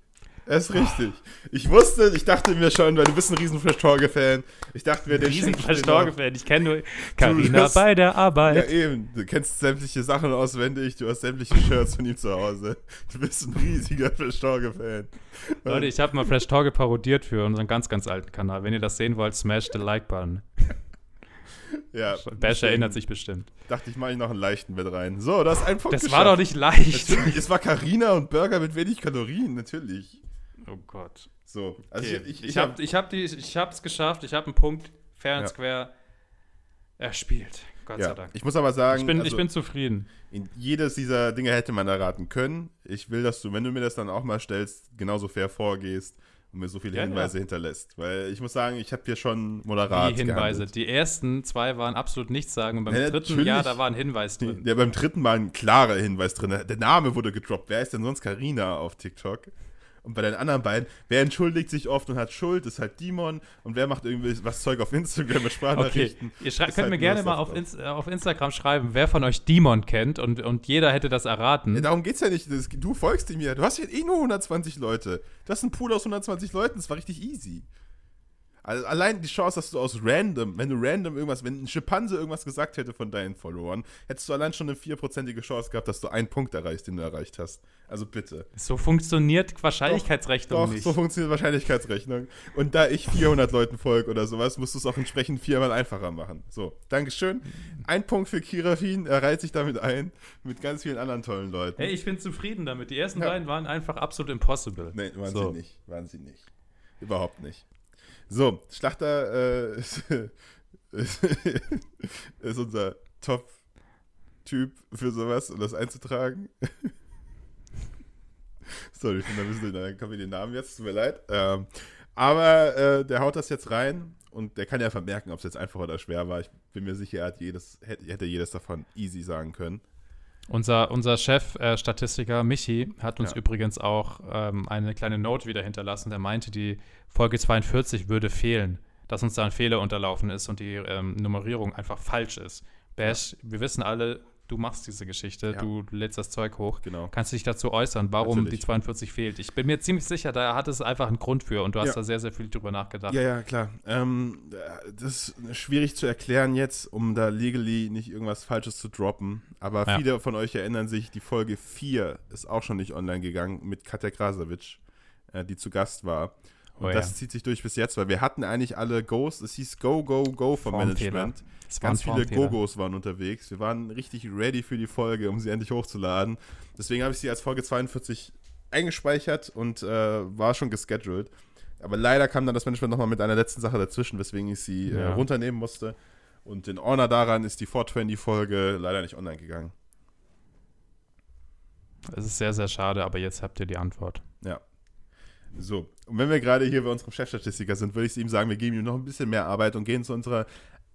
S2: Das ist richtig. Ich wusste, ich dachte mir schon, weil du bist ein riesen Fresh Torge-Fan. Ich dachte mir, der
S1: Riesen
S2: dir
S1: Torge-Fan. Ich kenne nur Carina
S2: hast-
S1: bei der
S2: noch- Ja,
S1: Arbeit.
S2: eben. Du kennst sämtliche Sachen auswendig. Du hast sämtliche Shirts von ihm zu Hause. Du bist ein riesiger Fresh Torge-Fan.
S1: Leute, ich habe mal Fresh Torge parodiert für unseren ganz, ganz alten Kanal. Wenn ihr das sehen wollt, smash the Like-Button.
S2: Ja,
S1: Bash erinnert sich bestimmt.
S2: Dachte ich, mache ich noch einen leichten mit rein. So, das ist ein Punkt
S1: Das
S2: geschafft.
S1: war doch nicht leicht.
S2: Natürlich, es war Carina und Burger mit wenig Kalorien, natürlich.
S1: Oh Gott.
S2: So, also
S1: Okay.
S2: ich, ich,
S1: ich habe ich hab die, ich hab's geschafft. Ich habe einen Punkt fair and
S2: Ja.
S1: square erspielt. Gott sei
S2: ja,
S1: Dank.
S2: ich muss aber sagen,
S1: Ich bin,
S2: also,
S1: ich bin zufrieden.
S2: in jedes dieser Dinge hätte man erraten können. Ich will, dass du, wenn du mir das dann auch mal stellst, genauso fair vorgehst und mir so viele
S1: Ja,
S2: Hinweise
S1: ja.
S2: hinterlässt. Weil ich muss sagen, ich habe hier schon moderat
S1: Die Hinweise.
S2: gehandelt.
S1: Die ersten zwei waren absolut nichts sagen und beim
S2: Ja,
S1: dritten, ja, da war ein Hinweis drin.
S2: Ja, beim dritten war ein klarer Hinweis drin. Der Name wurde gedroppt. Wer ist denn sonst Carina auf TikTok? Und bei den anderen beiden, wer entschuldigt sich oft und hat Schuld, ist halt Dimon. Und wer macht irgendwie was Zeug auf Instagram mit
S1: Okay,
S2: Sprachnachrichten?
S1: ihr schrei-
S2: ist
S1: könnt
S2: halt
S1: mir gerne mal auf,
S2: Soft
S1: Ins äh, auf Instagram schreiben, wer von euch Demon kennt und, und jeder hätte das erraten.
S2: Ja, darum geht's ja nicht. Das, du folgst ihm ja. Du hast hier eh nur 120 Leute. Du hast einen Pool aus 120 Leuten. Das war richtig easy. Also allein die Chance, dass du aus random, wenn du random irgendwas, wenn ein Schimpanse irgendwas gesagt hätte von deinen Followern, hättest du allein schon eine vierprozentige Chance gehabt, dass du einen Punkt erreichst, den du erreicht hast. Also bitte.
S1: so funktioniert Wahrscheinlichkeitsrechnung
S2: Doch,
S1: nicht.
S2: so funktioniert Wahrscheinlichkeitsrechnung. Und da ich 400 Leuten folge oder sowas, musst du es auch entsprechend viermal einfacher machen. So, Dankeschön. Ein Punkt für Kirafin. Er reiht sich damit ein, mit ganz vielen anderen tollen Leuten.
S1: Hey, ich bin zufrieden damit. Die ersten
S2: Ja.
S1: beiden waren einfach absolut impossible.
S2: Nee, waren
S1: So.
S2: sie nicht. Waren sie nicht. Überhaupt nicht. So, Schlachter äh, ist, [LAUGHS] ist unser Top-Typ für sowas, um das einzutragen. [LAUGHS] Sorry, ich bin ein bisschen, dann kommen wir den Namen jetzt, tut mir leid. Ähm, aber äh, der haut das jetzt rein und der kann ja vermerken, ob es jetzt einfach oder schwer war. Ich bin mir sicher, er hat jedes, hätte jedes davon easy sagen können.
S1: Unser, unser Chef-Statistiker äh, Michi hat uns
S2: Ja.
S1: übrigens auch ähm, eine kleine Note wieder hinterlassen. Der meinte, die Folge 42 würde fehlen, dass uns da ein Fehler unterlaufen ist und die ähm, Nummerierung einfach falsch ist. Bash, wir wissen alle, du machst diese Geschichte,
S2: Ja.
S1: du lädst das Zeug hoch.
S2: Genau.
S1: Kannst du dich dazu äußern, warum
S2: Natürlich.
S1: die 42 fehlt? Ich bin mir ziemlich sicher, da hat es einfach einen Grund für und du hast
S2: Ja.
S1: da sehr, sehr viel drüber nachgedacht.
S2: Ja, ja, klar. Ähm, das ist schwierig zu erklären jetzt, um da legally nicht irgendwas Falsches zu droppen. Aber
S1: Ja.
S2: viele von euch erinnern sich, die Folge 4 ist auch schon nicht online gegangen mit Katja Krasavic, äh, die zu Gast war. Und
S1: Oh ja.
S2: das zieht sich durch bis jetzt, weil wir hatten eigentlich alle Goes. Es hieß Go, Go, Go vom. Management. Ganz viele. Gogos waren unterwegs. Wir waren richtig ready für die Folge, um sie endlich hochzuladen. Deswegen habe ich sie als Folge 42 eingespeichert und äh, war schon gescheduled. Aber leider kam dann das Management nochmal mit einer letzten Sache dazwischen, weswegen ich sie äh,
S1: Ja.
S2: runternehmen musste. Und in Honor daran ist die 420-Folge leider nicht online gegangen.
S1: Es ist sehr, sehr schade, aber jetzt habt ihr die Antwort.
S2: Ja. So, und wenn wir gerade hier bei unserem Chefstatistiker sind, würde ich ihm sagen, wir geben ihm noch ein bisschen mehr Arbeit und gehen zu unserer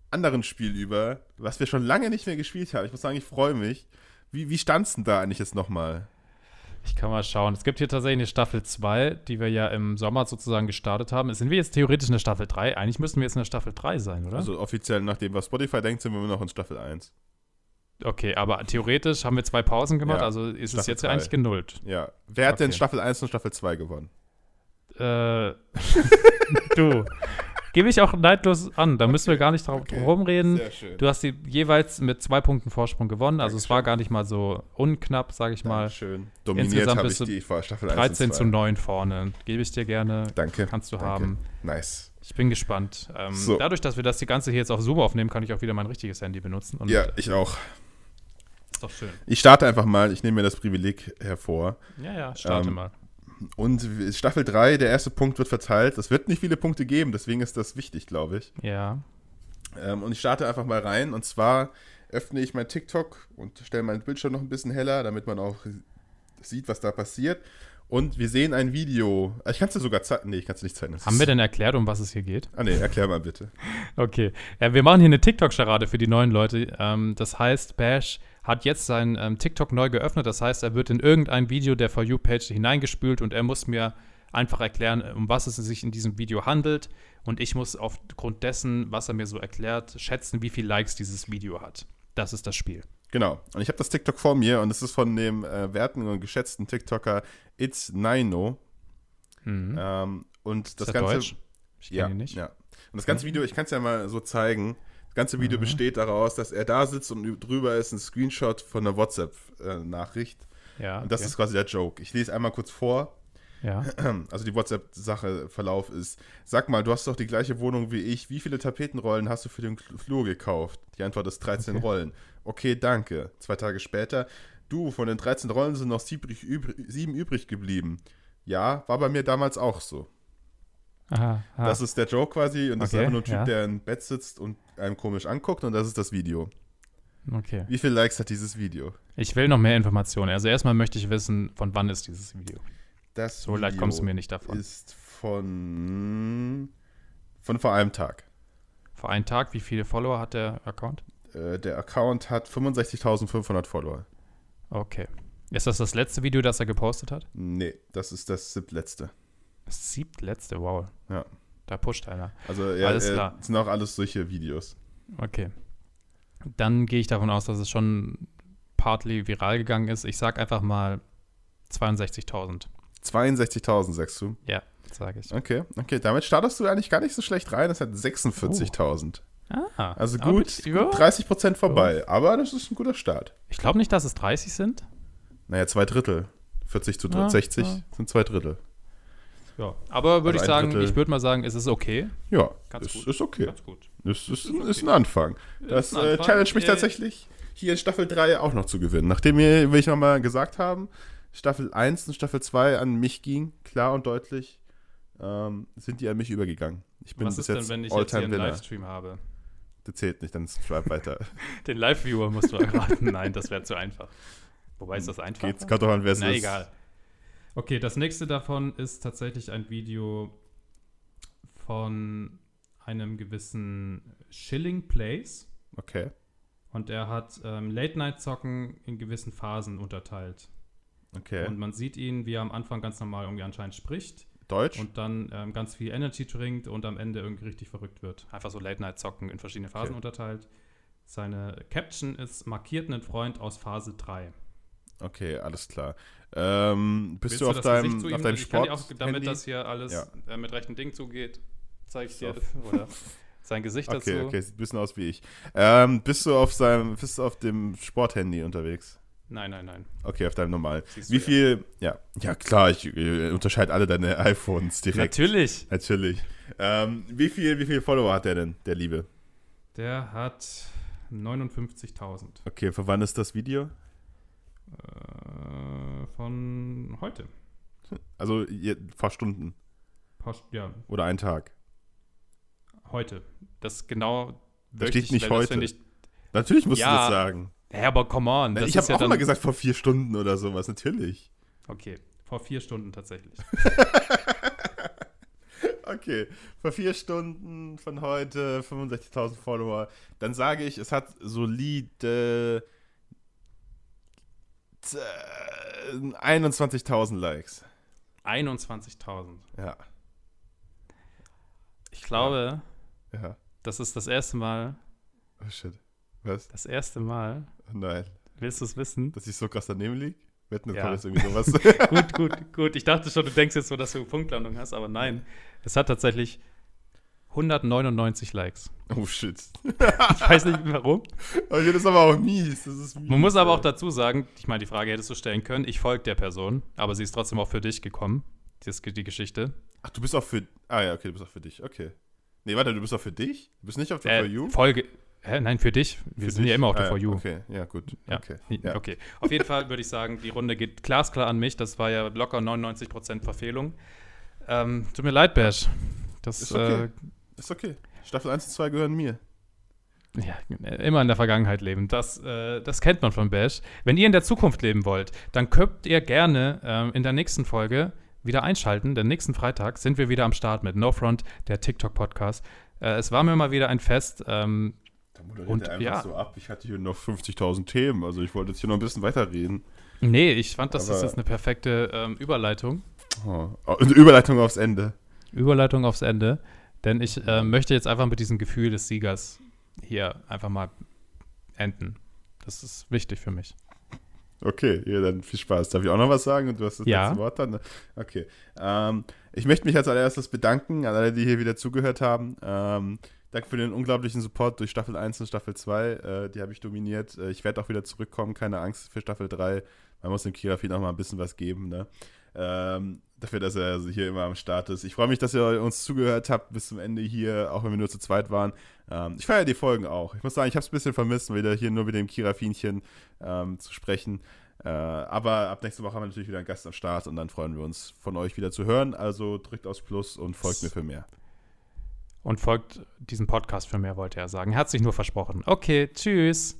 S2: anderen Spiel über, was wir schon lange nicht mehr gespielt haben. Ich muss sagen, ich freue mich. Wie, wie stand's denn da eigentlich jetzt nochmal?
S1: Ich kann mal schauen. Es gibt hier tatsächlich eine Staffel 2, die wir ja im Sommer sozusagen gestartet haben. Sind wir jetzt theoretisch in der Staffel 3? Eigentlich müssten wir jetzt in der Staffel 3 sein, oder?
S2: Also offiziell nach dem, was Spotify denkt, sind wir noch in Staffel 1.
S1: okay, aber theoretisch haben wir zwei Pausen gemacht,
S2: Ja,
S1: also ist es
S2: Staffel
S1: jetzt
S2: drei.
S1: eigentlich genullt.
S2: Ja. Wer hat denn
S1: Okay.
S2: Staffel 1 und Staffel 2 gewonnen?
S1: Äh, [LAUGHS] du, gebe ich auch neidlos an. Da müssen wir gar nicht drauf
S2: okay.
S1: drum reden.
S2: Sehr schön.
S1: Du hast die jeweils mit zwei Punkten Vorsprung gewonnen. Also es war gar nicht mal so unknapp, sage ich mal.
S2: schön. Dominiert
S1: Insgesamt
S2: habe
S1: bist
S2: ich
S1: du
S2: die Staffel 1
S1: 13
S2: und
S1: zu
S2: 2.
S1: 9 vorne. Gebe ich dir gerne.
S2: Danke.
S1: Kannst du
S2: Danke.
S1: haben.
S2: Nice.
S1: Ich bin gespannt. Ähm,
S2: So.
S1: Dadurch, dass wir das die ganze hier jetzt auf Zoom aufnehmen, kann ich auch wieder mein richtiges Handy benutzen.
S2: Ja, ich auch.
S1: ist doch schön.
S2: Ich starte einfach mal. Ich nehme mir das Privileg hervor.
S1: Ja, ja, starte
S2: Ähm,
S1: mal.
S2: Und Staffel 3, der erste Punkt wird verteilt. Es wird nicht viele Punkte geben, deswegen ist das wichtig, glaube ich.
S1: Ja.
S2: Ähm, und ich starte einfach mal rein. Und zwar öffne ich mein TikTok und stelle meinen Bildschirm noch ein bisschen heller, damit man auch sieht, was da passiert. Und wir sehen ein Video. Ah, Ich kann es dir sogar zeigen. Nee, ich kann es nicht zeigen.
S1: Haben wir denn erklärt, um was es hier geht?
S2: Ah, nee, erklär mal bitte. [LAUGHS]
S1: Okay. Ja, wir machen hier eine TikTok-Charade für die neuen Leute. Ähm, das heißt, Bash hat jetzt sein ähm, TikTok neu geöffnet. Das heißt, er wird in irgendein Video der For You-Page hineingespült und er muss mir einfach erklären, um was es sich in diesem Video handelt. Und ich muss aufgrund dessen, was er mir so erklärt, schätzen, wie viele Likes dieses Video hat. Das ist das Spiel.
S2: Genau. Und ich habe das TikTok vor mir und es ist von dem äh, werten und geschätzten TikToker It's Nino.
S1: Mhm.
S2: Ähm, und
S1: ist
S2: das
S1: das
S2: Ganze.
S1: Deutsch? Ich kenne
S2: Ja,
S1: ihn nicht.
S2: ja. Und das ganze Video, ich kann es ja mal so zeigen. Das ganze Video
S1: Mhm.
S2: besteht daraus, dass er da sitzt und drüber ist ein Screenshot von einer WhatsApp-Nachricht.
S1: Ja,
S2: Und das ist quasi der Joke. Ich lese einmal kurz vor.
S1: ja. [CLEARS THROAT]
S2: Also die WhatsApp-Sache, Verlauf ist, sag mal, du hast doch die gleiche Wohnung wie ich. Wie viele Tapetenrollen hast du für den Flur gekauft? Die Antwort ist 13
S1: Okay.
S2: Rollen. Okay, danke. Zwei Tage später, du, von den 13 Rollen sind noch sieben übrig, geblieben. Ja, war bei mir damals auch so.
S1: Aha, aha.
S2: Das ist der Joke quasi und das
S1: Okay,
S2: ist einfach nur ein Typ,
S1: ja.
S2: der im Bett sitzt und einem komisch anguckt und das ist das Video.
S1: okay.
S2: Wie viele Likes hat dieses Video?
S1: Ich will noch mehr Informationen. Also erstmal möchte ich wissen, von wann ist dieses Video.
S2: Das
S1: So leicht
S2: Video
S1: kommst du mir nicht davon.
S2: ist von von vor einem Tag.
S1: Vor einem Tag, wie viele Follower hat der Account?
S2: Äh, der Account hat 65.500 Follower.
S1: Okay. Ist das das letzte Video, das er gepostet hat?
S2: Nee, das ist das siebtletzte.
S1: Das siebtletzte, wow.
S2: Ja.
S1: Da pusht einer.
S2: Also ja,
S1: Alles
S2: äh,
S1: klar.
S2: sind auch alles solche Videos.
S1: Okay. Dann gehe ich davon aus, dass es schon partly viral gegangen ist. Ich sag einfach mal 62.000.
S2: 62.000 sagst du.
S1: Ja, sage ich.
S2: Okay, okay, damit startest du eigentlich gar nicht so schlecht rein. Das hat 46.000.
S1: Ah,
S2: Also gut, gut 30% vorbei. Aber das ist ein guter Start.
S1: Ich glaube nicht, dass es 30 sind.
S2: Naja, zwei Drittel. 40 zu
S1: Ja,
S2: 60
S1: ja.
S2: sind zwei Drittel.
S1: Ja. Aber würde
S2: Also
S1: ich sagen,
S2: Drittel.
S1: ich würde mal sagen, es ist okay.
S2: Ja,
S1: Ganz
S2: ist,
S1: gut.
S2: ist okay.
S1: Ganz gut.
S2: Das ist,
S1: Ist okay.
S2: ist ein Anfang. Das
S1: ein
S2: äh,
S1: Anfang.
S2: challenge mich
S1: Äh,
S2: tatsächlich, hier in Staffel 3 auch noch zu gewinnen. Nachdem wir, wie ich nochmal gesagt haben, Staffel 1 und Staffel 2 an mich ging, klar und deutlich, ähm, sind die an mich übergegangen. Ich bin
S1: Was
S2: bis
S1: ist denn,
S2: jetzt
S1: wenn ich jetzt hier
S2: Alltime
S1: einen. Livestream habe?
S2: Das zählt nicht, dann schreib weiter. [LAUGHS]
S1: Den Live-Viewer musst du erraten. Nein, das wäre zu einfach. Wobei ist das einfach?
S2: Geht's, kommt doch an, wer es
S1: Na
S2: ist.
S1: egal. Okay, das nächste davon ist tatsächlich ein Video von einem gewissen Schilling Place.
S2: Okay.
S1: Und er hat ähm, Late-Night-Zocken in gewissen Phasen unterteilt.
S2: Okay.
S1: Und man sieht ihn, wie er am Anfang ganz normal irgendwie anscheinend spricht
S2: Deutsch?
S1: und dann ähm, ganz viel Energy trinkt und am Ende irgendwie richtig verrückt wird. Einfach so Late-Night-Zocken in verschiedene Phasen
S2: Okay.
S1: unterteilt. Seine Caption ist markiert einen Freund aus Phase 3.
S2: Okay, alles klar. Ähm, bist
S1: Willst
S2: du auf
S1: das
S2: deinem, auf deinem
S1: ich kann dir
S2: Sport?
S1: auch, Damit das hier alles
S2: Ja.
S1: äh, mit rechten Dingen zugeht, zeige ich dir oder [LAUGHS] sein Gesicht
S2: Okay,
S1: dazu.
S2: okay, sieht ein bisschen aus wie ich. Ähm, bist du auf seinem, bist du auf dem Sporthandy unterwegs?
S1: Nein, nein, nein.
S2: Okay, auf deinem normalen.
S1: Siehst du
S2: Wie
S1: ja.
S2: viel, ja, ja klar, ich äh, unterscheide alle deine [LAUGHS] iPhones direkt.
S1: Natürlich.
S2: Natürlich. Ähm, wie viel, wie viel Follower hat der denn, der Liebe?
S1: Der hat 59.000
S2: Okay, für wann ist das Video?
S1: äh, von heute.
S2: Also ein paar Stunden
S1: Post, ja,
S2: oder ein Tag.
S1: heute. Das genau.
S2: Da steht nicht heute.
S1: Ich,
S2: Natürlich musst du
S1: Ja,
S2: das sagen.
S1: Ja, aber come on. Das
S2: ich habe
S1: ja
S2: auch
S1: dann,
S2: mal gesagt vor vier Stunden oder sowas, natürlich.
S1: Okay, vor vier Stunden tatsächlich. [LAUGHS]
S2: Okay, vor vier Stunden von heute 65.000 Follower. Dann sage ich, es hat solide z- 21.000 Likes.
S1: 21.000.
S2: Ja,
S1: Ich glaube,
S2: ja.
S1: das ist das erste Mal.
S2: Oh shit. Was?
S1: Das erste Mal.
S2: Nein.
S1: Willst du es wissen?
S2: Dass ich so krass daneben liege? Wetten, das
S1: Ja.
S2: kommt jetzt irgendwie sowas. [LAUGHS]
S1: gut, gut, gut. Ich dachte schon, du denkst jetzt so, dass du Punktlandung hast, aber nein. Es hat tatsächlich 199 Likes.
S2: oh shit.
S1: Ich weiß nicht warum. [LAUGHS]
S2: Oh, das ist aber auch mies. Mies
S1: Man muss aber auch dazu sagen, ich meine, die Frage hättest du stellen können. Ich folge der Person, aber sie ist trotzdem auch für dich gekommen. Das, die Geschichte.
S2: Ach, du bist auch für. Ah ja, okay, du bist auch für dich. Okay. Nee, warte, du bist auch für dich? Du bist nicht auf der For You?
S1: Äh, Folge. Hä? Nein, für dich. Wir
S2: Für
S1: sind
S2: dich?
S1: ja immer auf der
S2: Ah,
S1: For You.
S2: Okay, ja, gut.
S1: Ja.
S2: Okay.
S1: Ja. Okay. Auf jeden Fall würde ich sagen, die Runde geht glasklar an mich. Das war ja locker 99% Verfehlung. Ähm, tut mir leid, Bash. Das
S2: Ist okay.
S1: äh,
S2: Ist okay. Staffel 1 und 2 gehören mir.
S1: ja, immer in der Vergangenheit leben. Das, äh, das kennt man von Bash. Wenn ihr in der Zukunft leben wollt, dann könnt ihr gerne ähm, in der nächsten Folge wieder einschalten. Denn nächsten Freitag sind wir wieder am Start mit No Front, der TikTok-Podcast. Äh, es war mir mal wieder ein Fest. Ähm,
S2: Da moderiert
S1: Und,
S2: er einfach
S1: ja.
S2: so ab. Ich hatte hier noch 50.000 Themen. Also ich wollte jetzt hier noch ein bisschen weiterreden.
S1: nee, ich fand, das ist jetzt eine perfekte ähm, Überleitung.
S2: Oh. Eine Überleitung aufs Ende.
S1: Überleitung aufs Ende. Denn ich äh, möchte jetzt einfach mit diesem Gefühl des Siegers hier einfach mal enden. Das ist wichtig für mich.
S2: Okay, ja, dann viel Spaß. Darf ich auch noch was sagen? Und du hast das
S1: Ja.
S2: letzte Wort dann? ne? Okay. Ähm, ich möchte mich als allererstes bedanken an alle, die hier wieder zugehört haben. Ähm, danke für den unglaublichen Support durch Staffel 1 und Staffel 2. Äh, die habe ich dominiert. Äh, ich werde auch wieder zurückkommen, keine Angst für Staffel 3. Man muss dem Kirafin auch mal ein bisschen was geben, ne? Ähm, dafür, dass er hier immer am Start ist. Ich freue mich, dass ihr uns zugehört habt bis zum Ende hier, auch wenn wir nur zu zweit waren. Ähm, ich feiere die Folgen auch. Ich muss sagen, ich habe es ein bisschen vermisst, wieder hier nur mit dem Kirafinchen ähm, zu sprechen. Äh, aber ab nächste Woche haben wir natürlich wieder einen Gast am Start und dann freuen wir uns, von euch wieder zu hören. Also drückt aufs Plus und folgt mir für mehr.
S1: Und folgt diesem Podcast für mehr, wollte er sagen. Er sich nur versprochen. Okay, tschüss.